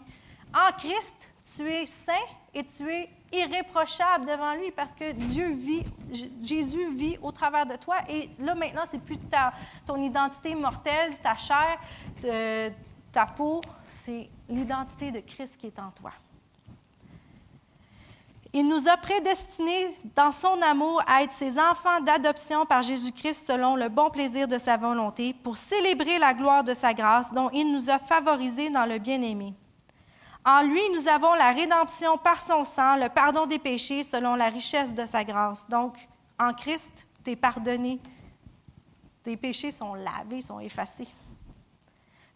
En Christ, tu es saint et tu es irréprochable devant lui parce que Dieu vit, Jésus vit au travers de toi. Et là, maintenant, c'est plus ta, ton identité mortelle, ta chair, ta peau, c'est l'identité de Christ qui est en toi. Il nous a prédestinés dans son amour à être ses enfants d'adoption par Jésus-Christ selon le bon plaisir de sa volonté, pour célébrer la gloire de sa grâce dont il nous a favorisés dans le bien-aimé. En lui, nous avons la rédemption par son sang, le pardon des péchés selon la richesse de sa grâce. Donc, en Christ, tu es pardonné. Tes péchés sont lavés, sont effacés.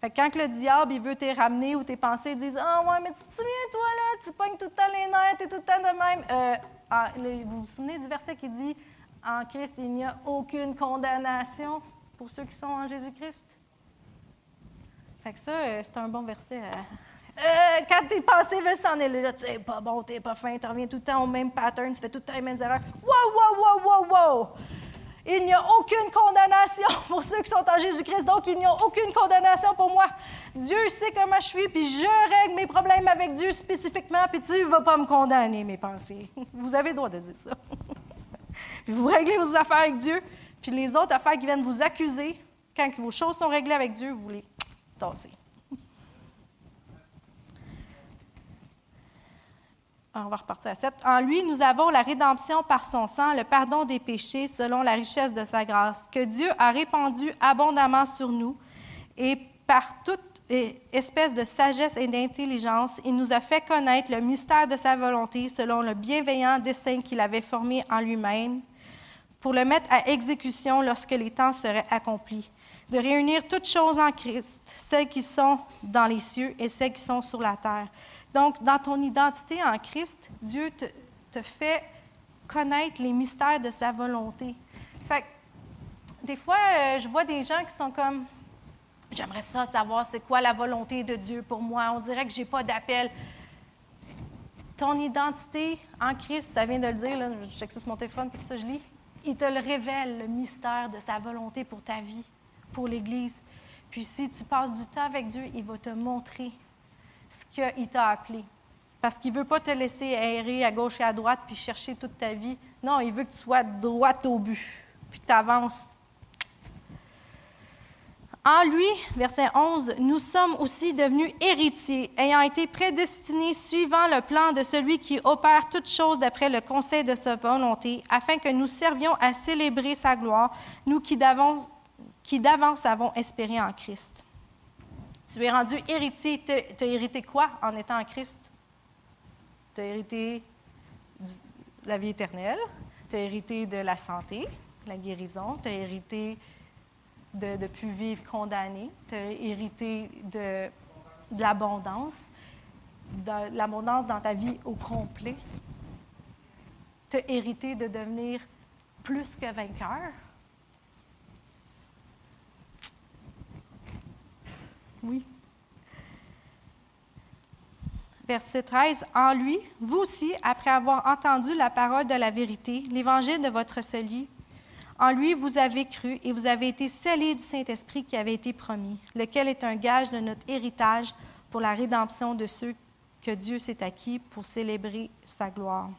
Fait que quand le diable veut te ramener ou tes pensées disent Ah, ouais, mais tu te souviens, toi, là, tu pognes tout le temps les nerfs, tu es tout le temps de même. Euh, ah, vous vous souvenez du verset qui dit En Christ, il n'y a aucune condamnation pour ceux qui sont en Jésus-Christ. Fait que ça, euh, c'est un bon verset. euh. Quand tes pensées veulent s'en aller, là, tu es pas bon, tu pas fin, tu reviens tout le temps au même pattern, tu fais tout le temps les mêmes erreurs. Wow, wow, wow, wow, wow! Il n'y a aucune condamnation pour ceux qui sont en Jésus-Christ, donc il n'y a aucune condamnation pour moi. Dieu sait comment je suis, puis je règle mes problèmes avec Dieu spécifiquement, puis tu ne vas pas me condamner, mes pensées. Vous avez le droit de dire ça. puis vous réglez vos affaires avec Dieu, puis les autres affaires qui viennent vous accuser, quand vos choses sont réglées avec Dieu, vous les tassez. Ah, On va repartir à 7. En lui, nous avons la rédemption par son sang, le pardon des péchés selon la richesse de sa grâce, que Dieu a répandu abondamment sur nous, et par toute espèce de sagesse et d'intelligence, il nous a fait connaître le mystère de sa volonté selon le bienveillant dessein qu'il avait formé en lui-même, pour le mettre à exécution lorsque les temps seraient accomplis, de réunir toutes choses en Christ, celles qui sont dans les cieux et celles qui sont sur la terre. Donc, dans ton identité en Christ, Dieu te, fait connaître les mystères de sa volonté. Fait que, des fois, euh, je vois des gens qui sont comme, j'aimerais ça savoir c'est quoi la volonté de Dieu pour moi. On dirait que j'ai pas d'appel. Ton identité en Christ, ça vient de le dire, là, je sur mon téléphone, puis ça je lis. Il te le révèle, le mystère de sa volonté pour ta vie, pour l'Église. Puis si tu passes du temps avec Dieu, il va te montrer ce qu'il t'a appelé. Parce qu'il ne veut pas te laisser errer à gauche et à droite puis chercher toute ta vie. Non, il veut que tu sois droite au but, puis tu avances. En lui, verset 11, nous sommes aussi devenus héritiers, ayant été prédestinés suivant le plan de celui qui opère toutes choses d'après le conseil de sa volonté, afin que nous servions à célébrer sa gloire, nous qui d'avance, qui d'avance avons espéré en Christ. Tu es rendu héritier. Tu as hérité quoi en étant en Christ? Tu as hérité de la vie éternelle, tu as hérité de la santé, la guérison, tu as hérité de ne plus vivre condamné, tu as hérité de, de l'abondance, de l'abondance dans ta vie au complet. Tu as hérité de devenir plus que vainqueur. Oui. Verset 13. En lui, vous aussi, après avoir entendu la parole de la vérité, l'évangile de votre salut, en lui vous avez cru et vous avez été scellés du Saint-Esprit qui avait été promis, lequel est un gage de notre héritage pour la rédemption de ceux que Dieu s'est acquis pour célébrer sa gloire.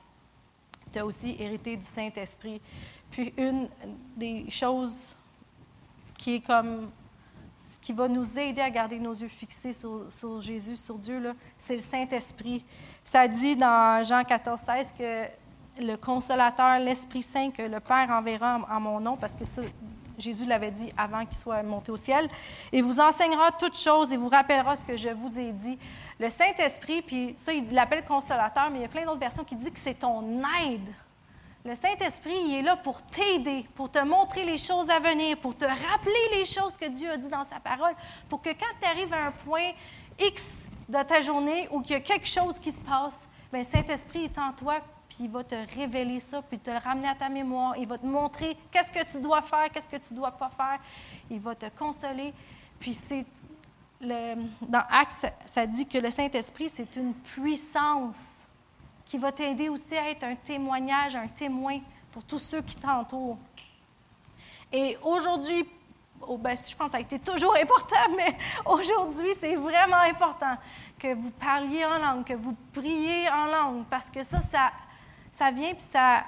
Tu as aussi hérité du Saint-Esprit. Puis une des choses qui est comme qui va nous aider à garder nos yeux fixés sur, Jésus, sur Dieu, c'est le Saint-Esprit. Ça dit dans Jean 14, 16 que le consolateur, l'Esprit Saint que le Père enverra en, en mon nom, parce que ça, Jésus l'avait dit avant qu'il soit monté au ciel, et vous enseignera toutes choses et vous rappellera ce que je vous ai dit. Le Saint-Esprit, puis ça, il l'appelle consolateur, mais il y a plein d'autres versions qui disent que c'est ton aide. Le Saint-Esprit, il est là pour t'aider, pour te montrer les choses à venir, pour te rappeler les choses que Dieu a dit dans sa parole, pour que quand tu arrives à un point X de ta journée ou qu'il y a quelque chose qui se passe, bien, le Saint-Esprit est en toi, puis il va te révéler ça, puis te le ramener à ta mémoire. Il va te montrer qu'est-ce que tu dois faire, qu'est-ce que tu ne dois pas faire. Il va te consoler. Puis c'est dans Actes, ça, ça dit que le Saint-Esprit, c'est une puissance qui va t'aider aussi à être un témoignage, un témoin pour tous ceux qui t'entourent. Et aujourd'hui, oh, ben, je pense que ça a été toujours important, mais aujourd'hui, c'est vraiment important que vous parliez en langue, que vous priez en langue, parce que ça, ça, vient puis ça,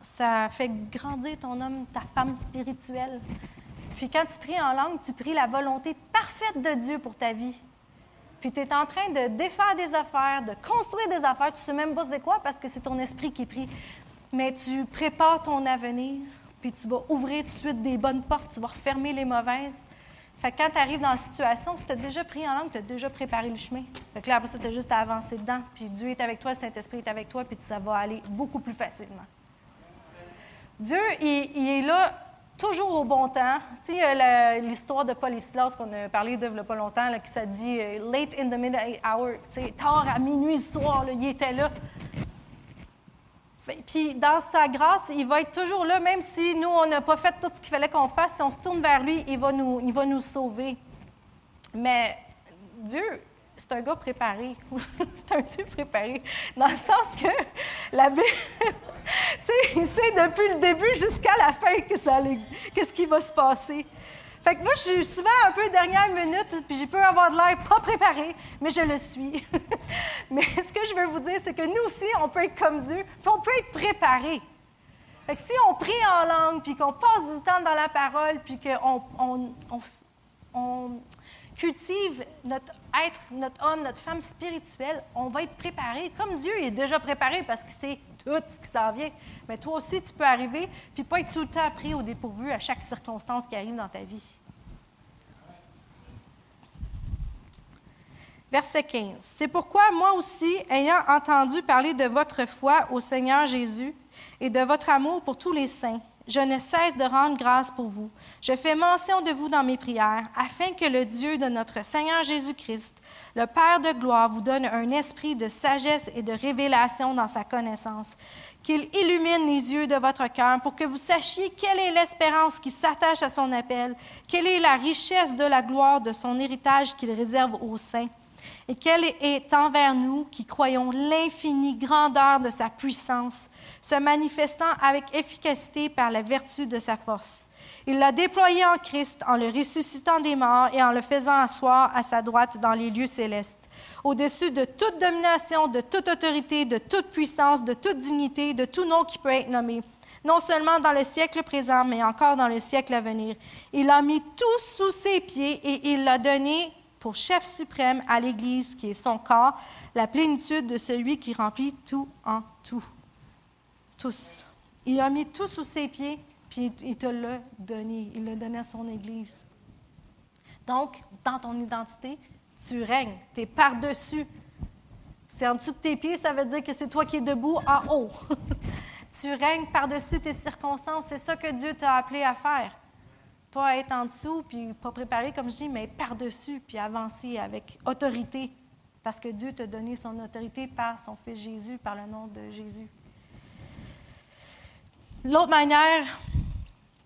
ça fait grandir ton homme, ta femme spirituelle. Puis quand tu pries en langue, tu pries la volonté parfaite de Dieu pour ta vie. Puis tu es en train de défaire des affaires, de construire des affaires. Tu ne sais même pas c'est quoi parce que c'est ton esprit qui prie. Mais tu prépares ton avenir, puis tu vas ouvrir tout de suite des bonnes portes, tu vas refermer les mauvaises. Fait que quand tu arrives dans la situation, si tu as déjà pris en langue, tu as déjà préparé le chemin. Fait que là, après ça, tu as juste à avancer dedans. Puis Dieu est avec toi, le Saint-Esprit est avec toi, puis ça va aller beaucoup plus facilement. Dieu, il, il est là toujours au bon temps. Tu sais, la- l'histoire de Paul et Silas qu'on a parlé de a pas longtemps, là, qui ça dit euh, late in the midnight hour, tu sais, tard à minuit le soir, là, il était là. Fait- Puis dans sa grâce, il va être toujours là, même si nous, on n'a pas fait tout ce qu'il fallait qu'on fasse. Si on se tourne vers lui, il va nous, il va nous sauver. Mais Dieu, c'est un gars préparé. c'est un Dieu préparé. Dans le sens que la Bible, il sait depuis le début jusqu'à la fin que ça qu'est-ce qui va se passer. Fait que moi, je suis souvent un peu dernière minute, puis je peux avoir de l'air pas préparé, mais je le suis. mais ce que je veux vous dire, c'est que nous aussi, on peut être comme Dieu, puis on peut être préparé. Fait que si on prie en langue, puis qu'on passe du temps dans la parole, puis qu'on on, on- on cultive notre être, notre homme, notre femme spirituelle, on va être préparé. Comme Dieu est déjà préparé parce qu'il sait tout ce qui s'en vient. Mais toi aussi, tu peux arriver, puis pas être tout le temps pris au dépourvu à chaque circonstance qui arrive dans ta vie. Verset 15. C'est pourquoi moi aussi, ayant entendu parler de votre foi au Seigneur Jésus et de votre amour pour tous les saints, je ne cesse de rendre grâce pour vous. Je fais mention de vous dans mes prières, afin que le Dieu de notre Seigneur Jésus-Christ, le Père de gloire, vous donne un esprit de sagesse et de révélation dans sa connaissance, qu'il illumine les yeux de votre cœur pour que vous sachiez quelle est l'espérance qui s'attache à son appel, quelle est la richesse de la gloire de son héritage qu'il réserve aux saints et quelle est envers nous qui croyons l'infinie grandeur de sa puissance, se manifestant avec efficacité par la vertu de sa force? Il l'a déployé en Christ en le ressuscitant des morts et en le faisant asseoir à sa droite dans les lieux célestes, au-dessus de toute domination, de toute autorité, de toute puissance, de toute dignité, de tout nom qui peut être nommé, non seulement dans le siècle présent, mais encore dans le siècle à venir. Il a mis tout sous ses pieds et il l'a donné pour chef suprême à l'Église, qui est son corps, la plénitude de celui qui remplit tout en tout. Tous. Il a mis tout sous ses pieds, puis il te l'a donné. Il l'a donné à son Église. Donc, dans ton identité, tu règnes. Tu es par-dessus. C'est en dessous de tes pieds, ça veut dire que c'est toi qui es debout en haut. tu règnes par-dessus tes circonstances. C'est ça que Dieu t'a appelé à faire pas être en dessous, puis pas préparé, comme je dis, mais par-dessus, puis avancer avec autorité, parce que Dieu t'a donné son autorité par son Fils Jésus, par le nom de Jésus. L'autre manière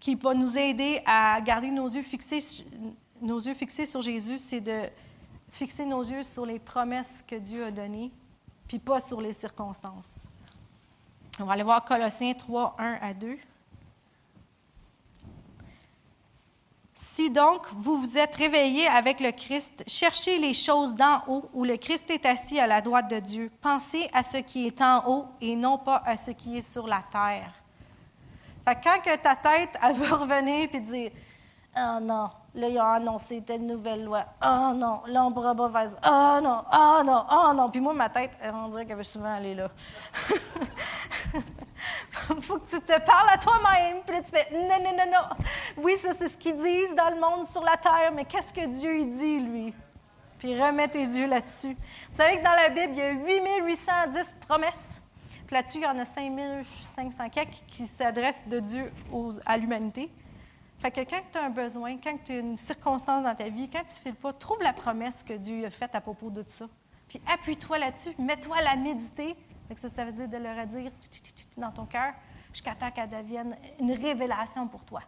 qui va nous aider à garder nos yeux fixés, nos yeux fixés sur Jésus, c'est de fixer nos yeux sur les promesses que Dieu a données, puis pas sur les circonstances. On va aller voir Colossiens 3, 1 à 2. Si donc vous vous êtes réveillés avec le Christ, cherchez les choses d'en haut où le Christ est assis à la droite de Dieu. Pensez à ce qui est en haut et non pas à ce qui est sur la terre. Fait quand ta tête elle veut revenir et dire Oh non, là ils ont annoncé telle nouvelle loi. Oh non, là on pourra pas faire. Oh non, oh non, oh non. Puis moi, ma tête, on dirait qu'elle veut souvent aller là. faut que tu te parles à toi-même. Puis là, tu fais non, non, non, non. Oui, ça, c'est ce qu'ils disent dans le monde sur la terre, mais qu'est-ce que Dieu il dit, lui? Puis remets tes yeux là-dessus. Vous savez que dans la Bible, il y a 8810 promesses. Puis là-dessus, il y en a 5500 quelques qui s'adressent de Dieu à l'humanité. Fait que quand tu as un besoin, quand tu as une circonstance dans ta vie, quand tu ne files pas, trouve la promesse que Dieu a faite à propos de ça. Puis appuie-toi là-dessus, mets-toi à la méditer. Que ça, veut dire de le redire ti, ti, ti, ti, dans ton cœur jusqu'à temps qu'elle devienne une révélation pour toi.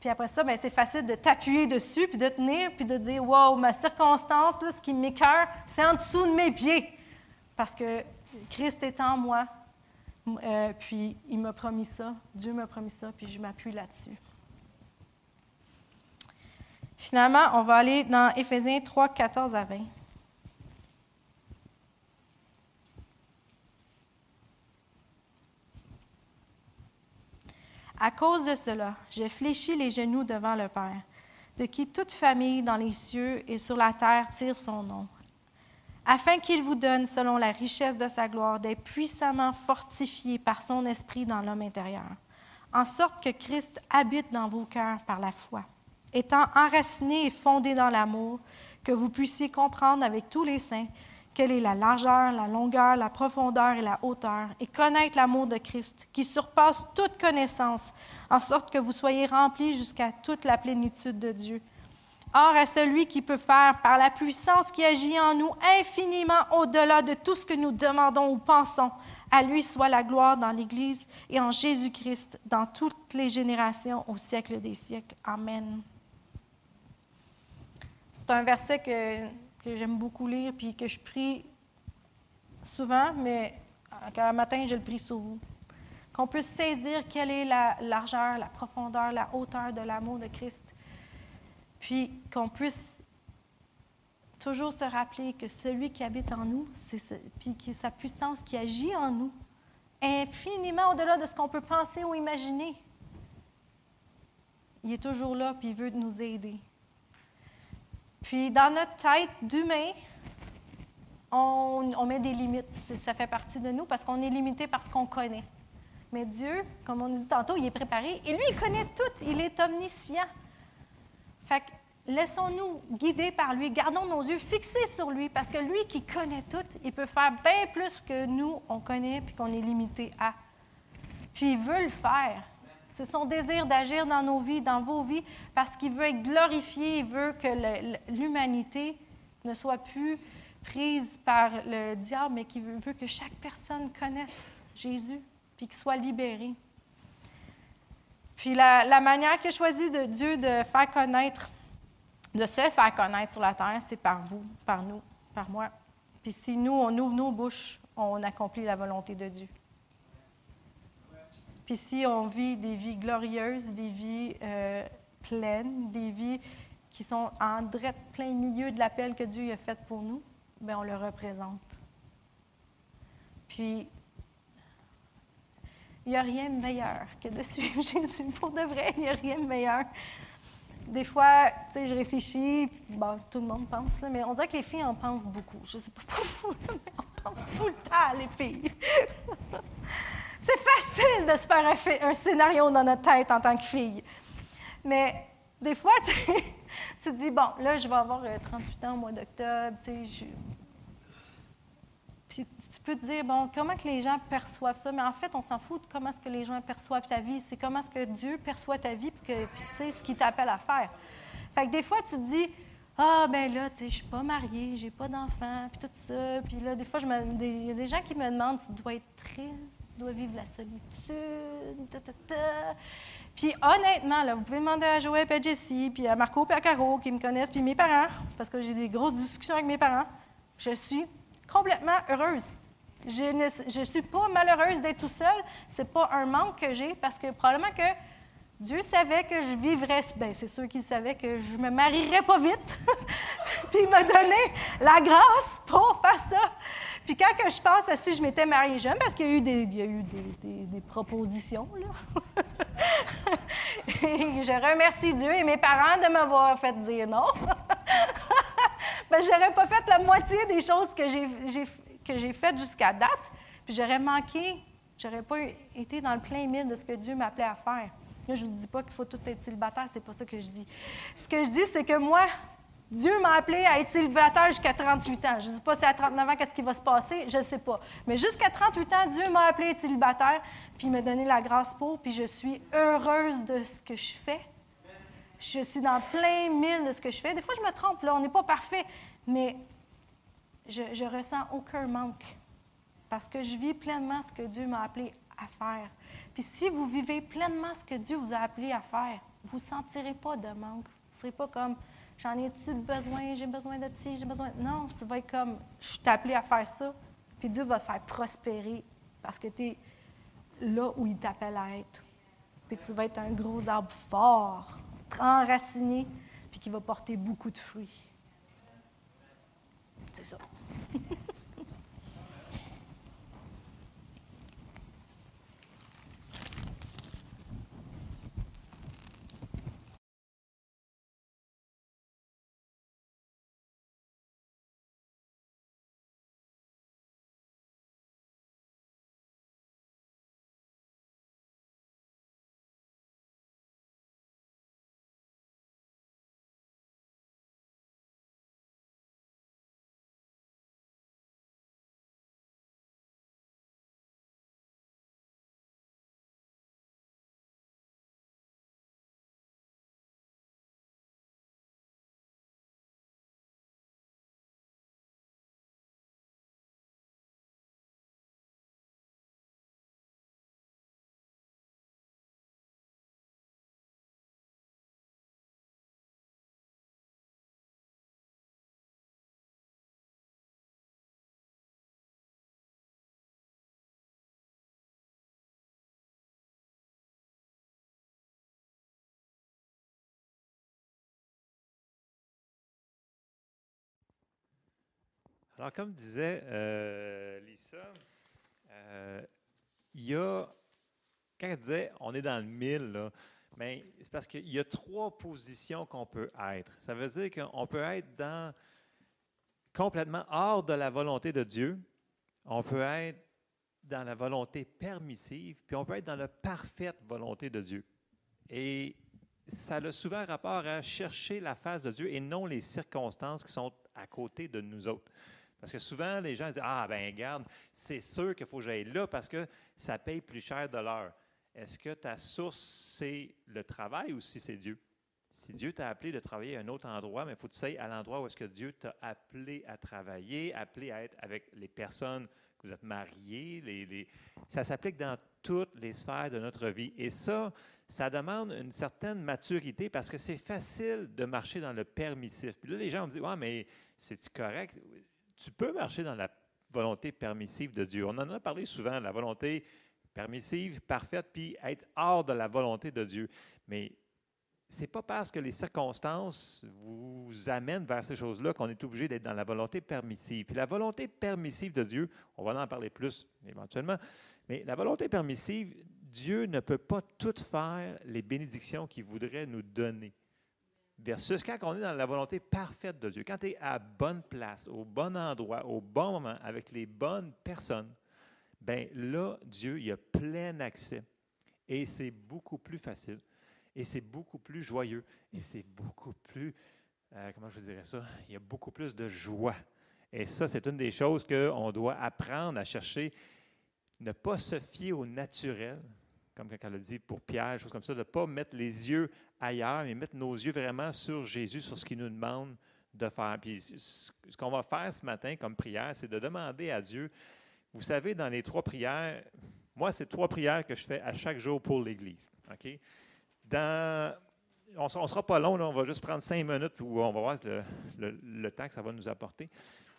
Puis après ça, ben, c'est facile de t'appuyer dessus, puis de tenir, puis de dire Wow, ma circonstance, là, ce qui m'écœure, c'est en dessous de mes pieds. Parce que Christ est en moi, euh, puis il m'a promis ça, Dieu m'a promis ça, puis je m'appuie là-dessus. Finalement, on va aller dans Éphésiens 3, 14 à 20. À cause de cela, j'ai fléchi les genoux devant le Père, de qui toute famille dans les cieux et sur la terre tire son nom, afin qu'il vous donne, selon la richesse de sa gloire, d'être puissamment fortifiés par son esprit dans l'homme intérieur, en sorte que Christ habite dans vos cœurs par la foi, étant enraciné et fondé dans l'amour, que vous puissiez comprendre avec tous les saints quelle est la largeur, la longueur, la profondeur et la hauteur, et connaître l'amour de Christ, qui surpasse toute connaissance, en sorte que vous soyez remplis jusqu'à toute la plénitude de Dieu. Or, à celui qui peut faire, par la puissance qui agit en nous, infiniment au-delà de tout ce que nous demandons ou pensons, à lui soit la gloire dans l'Église et en Jésus-Christ dans toutes les générations au siècle des siècles. Amen. C'est un verset que, que j'aime beaucoup lire puis que je prie souvent, mais un matin, je le prie sur vous. Qu'on puisse saisir quelle est la largeur, la profondeur, la hauteur de l'amour de Christ. Puis qu'on puisse toujours se rappeler que celui qui habite en nous, c'est ce, puis qui sa puissance qui agit en nous, infiniment au-delà de ce qu'on peut penser ou imaginer. Il est toujours là, puis il veut nous aider. Puis dans notre tête d'humain, on, on, met des limites. Ça fait partie de nous parce qu'on est limité par ce qu'on connaît. Mais Dieu, comme on dit tantôt, il est préparé et lui, il connaît tout. Il est omniscient. Fait que laissons-nous guider par lui. Gardons nos yeux fixés sur lui parce que lui qui connaît tout, il peut faire bien plus que nous, on connaît puis qu'on est limité à. Puis il veut le faire. C'est son désir d'agir dans nos vies, dans vos vies, parce qu'il veut être glorifié, il veut que l'humanité ne soit plus prise par le diable, mais qu'il veut que chaque personne connaisse Jésus, puis qu'il soit libéré. Puis la, manière que choisi de Dieu de faire connaître, de se faire connaître sur la terre, c'est par vous, par nous, par moi. Puis si nous, on ouvre nos bouches, on accomplit la volonté de Dieu. Puis si on vit des vies glorieuses, des vies euh, pleines, des vies qui sont en plein milieu de l'appel que Dieu a fait pour nous, bien, on le représente. Puis, il n'y a rien de meilleur que de suivre Jésus. Pour de vrai, il n'y a rien de meilleur. Des fois, tu sais, je réfléchis, tout le monde pense, là, mais on dirait que les filles en pensent beaucoup. Je ne sais pas pour vous, mais on pense tout le temps, les filles. C'est facile de se faire un, scénario dans notre tête en tant que fille. Mais des fois, tu, te dis, bon, là, je vais avoir 38 ans au mois d'octobre, puis tu peux te dire, bon, comment que les gens perçoivent ça? Mais en fait, on s'en fout de comment est-ce que les gens perçoivent ta vie. C'est comment est-ce que Dieu perçoit ta vie, puis, que, puis tu sais, ce qu'il t'appelle à faire. Fait que des fois, tu te dis, ah, ben là, tu sais, je suis pas mariée, j'ai pas d'enfant, puis tout ça. Puis là, des fois, il y a des gens qui me demandent, tu dois être triste, tu dois vivre la solitude, ta, ta, ta. Puis honnêtement, là, vous pouvez demander à Joël à Jessie, puis à Marco et à Caro qui me connaissent, puis mes parents, parce que j'ai des grosses discussions avec mes parents. Je suis complètement heureuse. Je ne suis pas malheureuse d'être tout seule. Ce n'est pas un manque que j'ai parce que probablement que Dieu savait que je vivrais. Bien, c'est sûr qu'il savait que je me marierais pas vite. Puis il m'a donné la grâce pour faire ça. Puis quand que je pense à si je m'étais mariée jeune, parce qu'il y a eu des, propositions, là. je remercie Dieu et mes parents de m'avoir fait dire non. ben, j'aurais pas fait la moitié des choses que j'ai, que j'ai faites jusqu'à date, puis j'aurais manqué, j'aurais pas été dans le plein milieu de ce que Dieu m'appelait à faire. Je ne vous dis pas qu'il faut tout être célibataire, c'est pas ça que je dis. Ce que je dis, c'est que moi, Dieu m'a appelé à être célibataire jusqu'à 38 ans. Je ne dis pas c'est à 39 ans qu'est-ce qui va se passer, je ne sais pas. Mais jusqu'à 38 ans, Dieu m'a appelé à être célibataire, puis il m'a donné la grâce pour, puis je suis heureuse de ce que je fais. Je suis dans plein mille de ce que je fais. Des fois, je me trompe, là, on n'est pas parfait, mais je, je ressens aucun manque parce que je vis pleinement ce que Dieu m'a appelé à faire. Puis si vous vivez pleinement ce que Dieu vous a appelé à faire, vous ne sentirez pas de manque. Vous ne serez pas comme j'en ai-tu besoin, j'ai besoin de ci, j'ai besoin. Non, tu vas être comme je suis appelé à faire ça, puis Dieu va te faire prospérer parce que tu es là où il t'appelle à être. Puis tu vas être un gros arbre fort, enraciné, puis qui va porter beaucoup de fruits. C'est ça. Alors, comme disait euh, Lisa, euh, il y a, quand elle disait on est dans le mille, mais c'est parce qu'il y a trois positions qu'on peut être. Ça veut dire qu'on peut être dans complètement hors de la volonté de Dieu. On peut être dans la volonté permissive, puis on peut être dans la parfaite volonté de Dieu. Et ça a souvent rapport à chercher la face de Dieu et non les circonstances qui sont à côté de nous autres. Parce que souvent, les gens disent Ah, ben regarde, c'est sûr qu'il faut que j'aille là parce que ça paye plus cher de l'heure. Est-ce que ta source, c'est le travail ou si c'est Dieu? Si Dieu t'a appelé de travailler à un autre endroit, mais il faut que tu sais à l'endroit où est-ce que Dieu t'a appelé à travailler, appelé à être avec les personnes que vous êtes mariés. Les, les- ça s'applique dans toutes les sphères de notre vie. Et ça, ça demande une certaine maturité parce que c'est facile de marcher dans le permissif. Puis là, les gens me disent, ouais, mais c'est-tu correct? Tu peux marcher dans la volonté permissive de Dieu. On en a parlé souvent, la volonté permissive, parfaite, puis être hors de la volonté de Dieu. Mais c'est pas parce que les circonstances vous amènent vers ces choses-là qu'on est obligé d'être dans la volonté permissive. Puis la volonté permissive de Dieu, on va en parler plus éventuellement, mais la volonté permissive, Dieu ne peut pas tout faire les bénédictions qu'il voudrait nous donner. Versus quand on est dans la volonté parfaite de Dieu, quand tu es à bonne place, au bon endroit, au bon moment, avec les bonnes personnes, ben là, Dieu, il a plein accès. Et c'est beaucoup plus facile. Et c'est beaucoup plus joyeux. Et c'est beaucoup plus, euh, comment je vous dirais ça, il y a beaucoup plus de joie. Et ça, c'est une des choses qu'on doit apprendre à chercher. Ne pas se fier au naturel, comme quand elle a dit pour Pierre, choses comme ça, de ne pas mettre les yeux ailleurs, mais mettre nos yeux vraiment sur Jésus, sur ce qu'il nous demande de faire. Puis ce qu'on va faire ce matin comme prière, c'est de demander à Dieu, vous savez, dans les trois prières, moi, c'est trois prières que je fais à chaque jour pour l'Église. OK? Dans, on ne sera pas long, là, on va juste prendre cinq minutes où on va voir le, le- le temps que ça va nous apporter.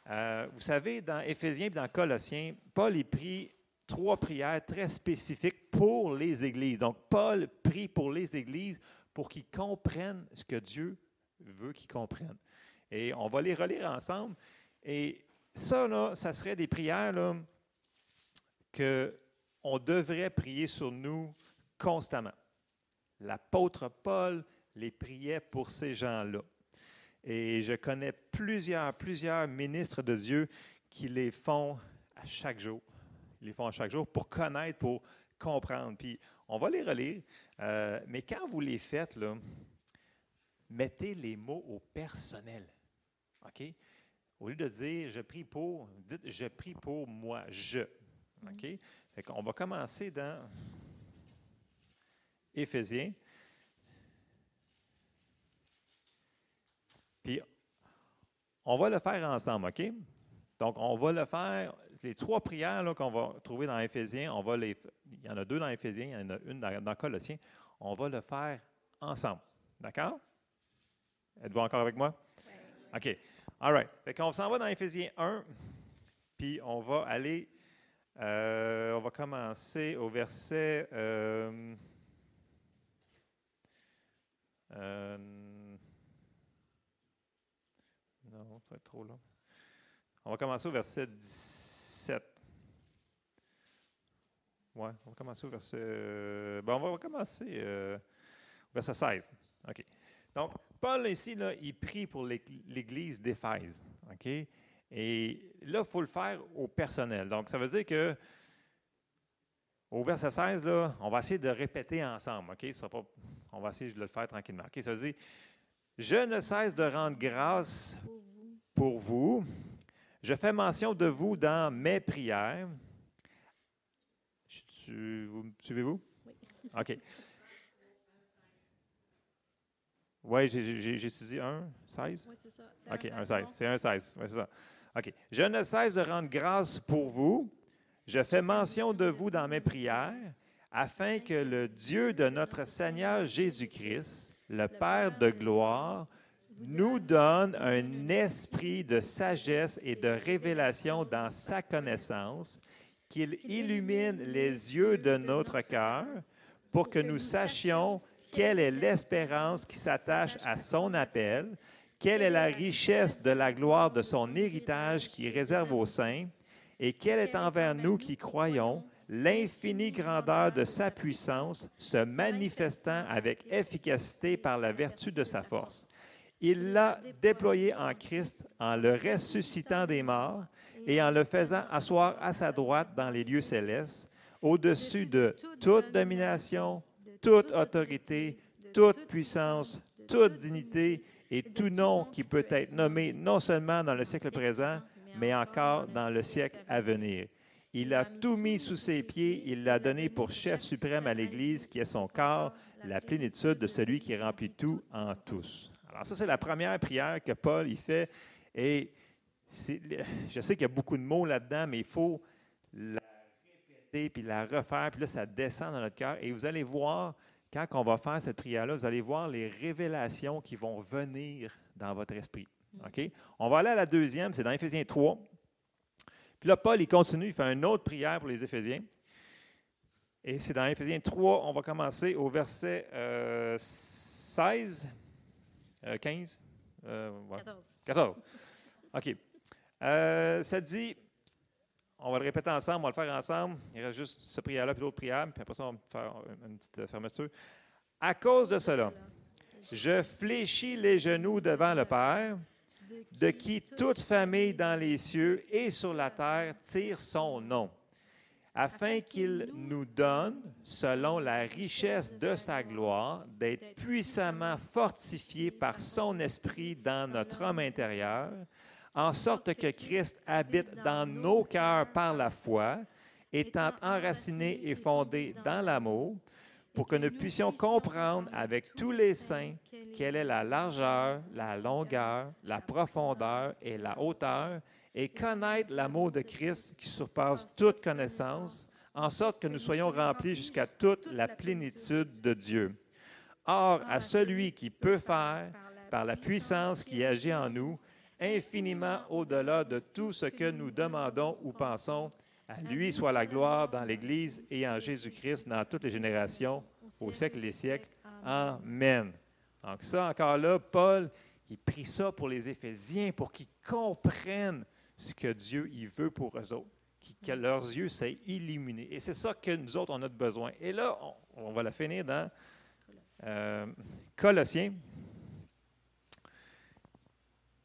Euh, vous savez, dans Éphésiens et dans Colossiens, Paul est pris trois prières très spécifiques pour les églises. Donc, Paul prie pour les églises pour qu'ils comprennent ce que Dieu veut qu'ils comprennent. Et on va les relire ensemble. Et ça, là, ça serait des prières là, que on devrait prier sur nous constamment. L'apôtre Paul les priait pour ces gens-là. Et je connais plusieurs, plusieurs ministres de Dieu qui les font à chaque jour. Ils les font à chaque jour pour connaître, pour comprendre. Puis on va les relire. euh, mais quand vous les faites, là, mettez les mots au personnel. OK? Au lieu de dire je prie pour, dites je prie pour moi, je. OK? Fait qu'on va commencer dans Éphésiens. Puis, on va le faire ensemble, OK? Donc, on va le faire. Les trois prières qu'on va trouver dans Éphésiens, on va les, il y en a deux dans Éphésiens, il y en a une dans, dans Colossiens. On va le faire ensemble. D'accord? Êtes-vous encore avec moi? OK. All right. Fait qu'on s'en va dans Éphésiens 1, puis on va aller, euh, on va commencer au verset. euh, euh, non, ça va être trop long. On va commencer au verset 17. Ouais, on va commencer au verset. euh, bon, on va commencer euh, au verset 16. OK. Donc, Paul, ici, là, il prie pour l'Ég- l'Église d'Éphèse. OK? Et là, il faut le faire au personnel. Donc, ça veut dire que au verset 16, là, on va essayer de répéter ensemble. OK? Sera pas- on va essayer de le faire tranquillement. OK? Ça veut dire Je ne cesse de rendre grâce pour vous. Je fais mention de vous dans mes prières. Je- tu- vous me suivez-vous? Oui. OK. Oui, j'ai étudié un, 16? Oui, c'est ça. OK, un c'est 16. bon. C'est un 16. Oui, c'est ça. OK. Je ne cesse de rendre grâce pour vous. Je fais mention de vous dans mes prières, afin que le Dieu de notre Seigneur Jésus-Christ, le Père de gloire, nous donne un esprit de sagesse et de révélation dans sa connaissance, qu'il illumine les yeux de notre cœur pour que nous sachions quelle est l'espérance qui s'attache à son appel, quelle est la richesse de la gloire de son héritage qui réserve aux saints, et quelle est envers nous qui croyons l'infinie grandeur de sa puissance se manifestant avec efficacité par la vertu de sa force. Il l'a déployé en Christ en le ressuscitant des morts et en le faisant asseoir à sa droite dans les lieux célestes, au-dessus de toute domination, toute autorité, toute puissance, toute dignité et tout nom qui peut être nommé non seulement dans le siècle présent, mais encore dans le siècle à venir. Il a tout mis sous ses pieds, il l'a donné pour chef suprême à l'Église, qui est son corps, la plénitude de celui qui remplit tout en tous. Alors ça, c'est la première prière que Paul y fait. Et je sais qu'il y a beaucoup de mots là-dedans, mais il faut la répéter, puis la refaire, puis là, ça descend dans notre cœur. Et vous allez voir, quand on va faire cette prière-là, vous allez voir les révélations qui vont venir dans votre esprit. OK? On va aller à la deuxième, c'est dans Éphésiens 3. Puis là, Paul, il continue, il fait une autre prière pour les Éphésiens. Et c'est dans Éphésiens 3, on va commencer au verset euh, 16, euh, 15, euh, ouais, 14. 14. OK. Euh, ça dit, on va le répéter ensemble, on va le faire ensemble. Il reste juste ce prière-là puis l'autre prière, puis après ça, on va faire une petite fermeture. À cause de cela, je fléchis les genoux devant le Père, de qui toute famille dans les cieux et sur la terre tire son nom, afin qu'il nous donne, selon la richesse de sa gloire, d'être puissamment fortifiés par son esprit dans notre homme intérieur, en sorte que Christ habite dans nos cœurs par la foi, étant enraciné et fondé dans l'amour, pour que nous puissions comprendre avec tous les saints quelle est la largeur, la longueur, la profondeur et la hauteur, et connaître l'amour de Christ qui surpasse toute connaissance, en sorte que nous soyons remplis jusqu'à toute la plénitude de Dieu. Or, à celui qui peut faire, par la puissance qui agit en nous, infiniment au-delà de tout ce que nous demandons ou pensons, à lui soit la gloire dans l'Église et en Jésus-Christ dans toutes les générations, au siècle des siècles. Amen. Donc ça, encore là, Paul, il prie ça pour les Éphésiens, pour qu'ils comprennent ce que Dieu il veut pour eux autres, que leurs yeux soient illuminés. Et c'est ça que nous autres, on a besoin. Et là, on, on va la finir dans euh, Colossiens.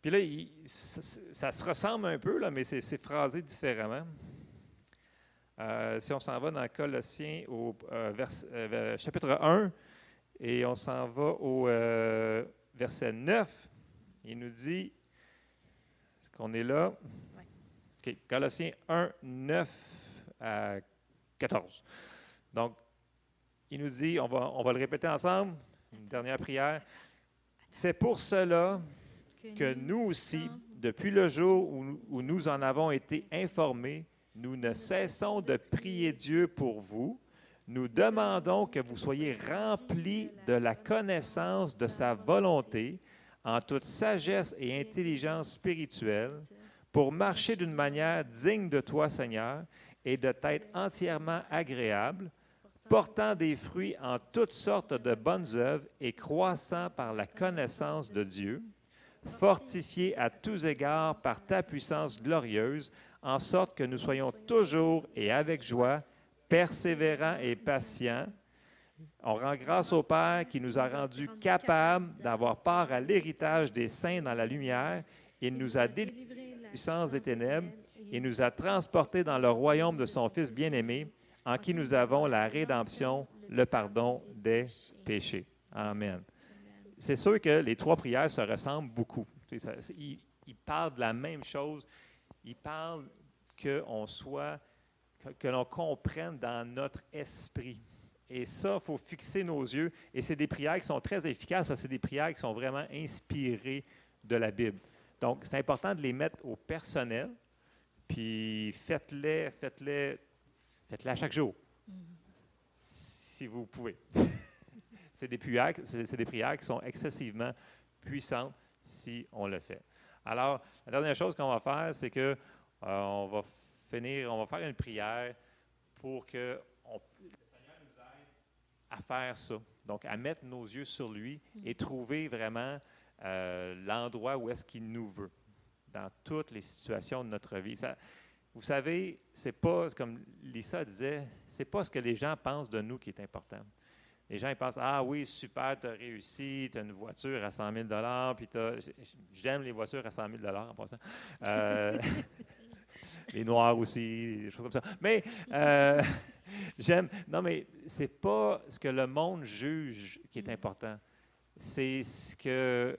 Puis là, il- ça, ça se ressemble un peu, là, mais c'est phrasé différemment. Euh, si on s'en va dans Colossiens au euh, vers- euh, chapitre 1 et on s'en va au verset 9, il nous dit, est-ce qu'on est là? OK, Colossiens 1, 9 à 14. Donc, il nous dit, on va, on va le répéter ensemble, une dernière prière. C'est pour cela que nous aussi, depuis le jour où, où nous en avons été informés, nous ne cessons de prier Dieu pour vous. Nous demandons que vous soyez remplis de la connaissance de sa volonté en toute sagesse et intelligence spirituelle pour marcher d'une manière digne de toi, Seigneur, et de t'être entièrement agréable, portant des fruits en toutes sortes de bonnes œuvres et croissant par la connaissance de Dieu, fortifiés à tous égards par ta puissance glorieuse, en sorte que nous soyons toujours et avec joie, persévérants et patients. On rend grâce au Père qui nous a rendus capables d'avoir part à l'héritage des saints dans la lumière. Il nous a délivrés de la puissance des ténèbres et nous a transportés dans le royaume de son Fils bien-aimé, en qui nous avons la rédemption, le pardon des péchés. Amen. C'est sûr que les trois prières se ressemblent beaucoup. Ça- Ils, ils parlent de la même chose. Ils parlent qu'on soit, que, que l'on comprenne dans notre esprit. Et ça, il faut fixer nos yeux. Et c'est des prières qui sont très efficaces parce que c'est des prières qui sont vraiment inspirées de la Bible. Donc, c'est important de les mettre au personnel. Puis faites-les, faites-les, faites-les à chaque jour. Si vous pouvez. c'est des prières, des qui sont excessivement puissantes si on le fait. Alors, la dernière chose qu'on va faire, c'est que euh, on va finir, on va faire une prière pour que on- le Seigneur nous aide à faire ça. Donc, à mettre nos yeux sur lui et trouver vraiment euh, l'endroit où est-ce qu'il nous veut, dans toutes les situations de notre vie. Ça- vous savez, c'est pas, comme Lisa disait, c'est pas ce que les gens pensent de nous qui est important. Les gens ils pensent Ah oui, super, tu as réussi, tu as une voiture à 100 000 puis t'as- j'aime les voitures à 100 000 en passant. Euh, les noirs aussi, des choses comme ça. Mais euh, j'aime. Non, mais c'est pas ce que le monde juge qui est important. C'est ce que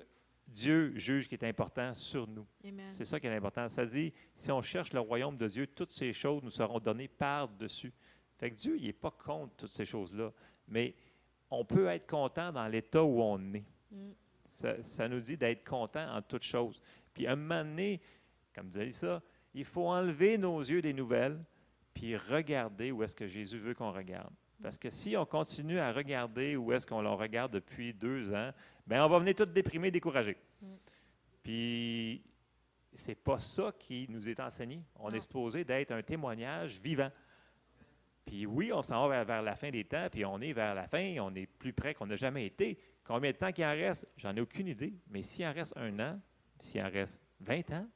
Dieu juge qui est important sur nous. C'est ça qui est important. Ça dit, si on cherche le royaume de Dieu, toutes ces choses nous seront données par-dessus. Fait que Dieu, il n'est pas contre toutes ces choses-là. Mais on peut être content dans l'état où on est. Mm. Ça, ça nous dit d'être content en toutes choses. Puis à un moment donné, comme disait ça, il faut enlever nos yeux des nouvelles, puis regarder où est-ce que Jésus veut qu'on regarde. Parce que si on continue à regarder où est-ce qu'on le regarde depuis deux ans, ben on va venir tout déprimé, découragé. Mm. Puis c'est pas ça qui nous est enseigné. On Non. est supposé d'être un témoignage vivant. Puis oui, on s'en va vers, la fin des temps, puis on est vers la fin, on est plus près qu'on n'a jamais été. Combien de temps qu'il en reste? J'en ai aucune idée. Mais s'il en reste un an, s'il en reste 20 ans,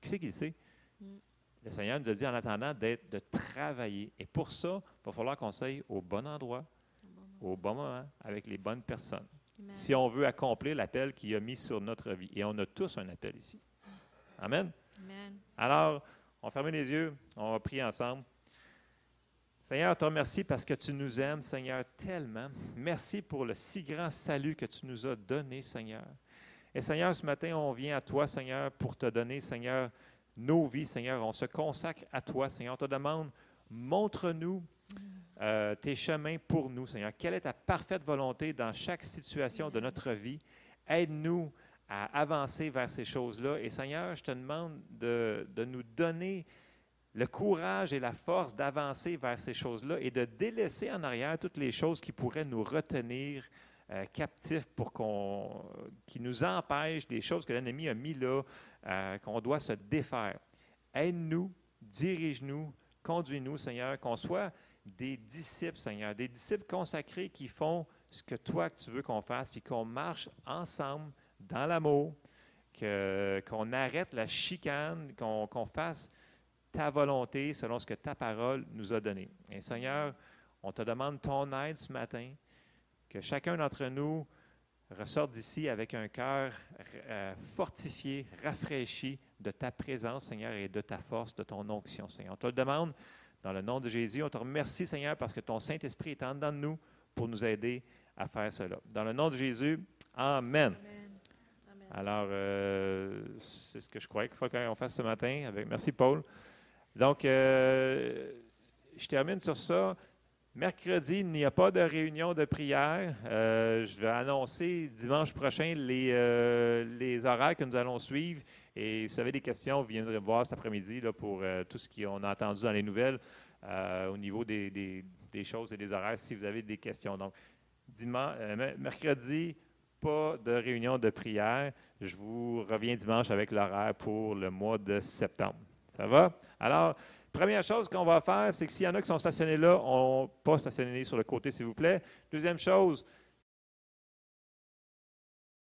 qui c'est qui le sait? Mm. Le Seigneur nous a dit en attendant d'être, de travailler. Et pour ça, il va falloir qu'on s'aille au bon endroit, au bon moment, avec les bonnes personnes. Amen. Si on veut accomplir l'appel qu'il a mis sur notre vie. Et on a tous un appel ici. Amen. Amen. Alors, on ferme les yeux, on va prier ensemble. Seigneur, te remercie parce que tu nous aimes, Seigneur, tellement. Merci pour le si grand salut que tu nous as donné, Seigneur. Et Seigneur, ce matin, on vient à toi, Seigneur, pour te donner, Seigneur, nos vies, Seigneur. On se consacre à toi, Seigneur. On te demande, montre-nous euh, tes chemins pour nous, Seigneur. Quelle est ta parfaite volonté dans chaque situation de notre vie? Aide-nous à avancer vers ces choses-là. Et Seigneur, je te demande de, de nous donner le courage et la force d'avancer vers ces choses-là et de délaisser en arrière toutes les choses qui pourraient nous retenir euh, captifs pour qu'on, qui nous empêchent des choses que l'ennemi a mis là, euh, qu'on doit se défaire. Aide-nous, dirige-nous, conduis-nous, Seigneur, qu'on soit des disciples, Seigneur, des disciples consacrés qui font ce que toi que tu veux qu'on fasse, puis qu'on marche ensemble dans l'amour, qu'on arrête la chicane, qu'on fasse ta volonté selon ce que ta parole nous a donné. Et Seigneur, on te demande ton aide ce matin, que chacun d'entre nous ressorte d'ici avec un cœur euh, fortifié, rafraîchi de ta présence, Seigneur, et de ta force, de ton onction, Seigneur. On te le demande dans le nom de Jésus. On te remercie, Seigneur, parce que ton Saint-Esprit est en dedans de nous pour nous aider à faire cela. Dans le nom de Jésus, Amen. Amen. Amen. Alors, euh, c'est ce que je croyais qu'il faut qu'on fasse ce matin. Avec, merci, Paul. Donc, euh, je termine sur ça. Mercredi, il n'y a pas de réunion de prière. Euh, je vais annoncer dimanche prochain les, euh, les horaires que nous allons suivre. Et si vous avez des questions, vous viendrez me voir cet après-midi pour tout ce qu'on a entendu dans les nouvelles au niveau des, des- des choses et des horaires, si vous avez des questions. Donc, dimanche, me- mercredi, pas de réunion de prière. Je vous reviens dimanche avec l'horaire pour le mois de septembre. Ça va? Alors, première chose qu'on va faire, c'est que s'il y en a qui sont stationnés là, on pas stationner sur le côté, s'il vous plaît. Deuxième chose,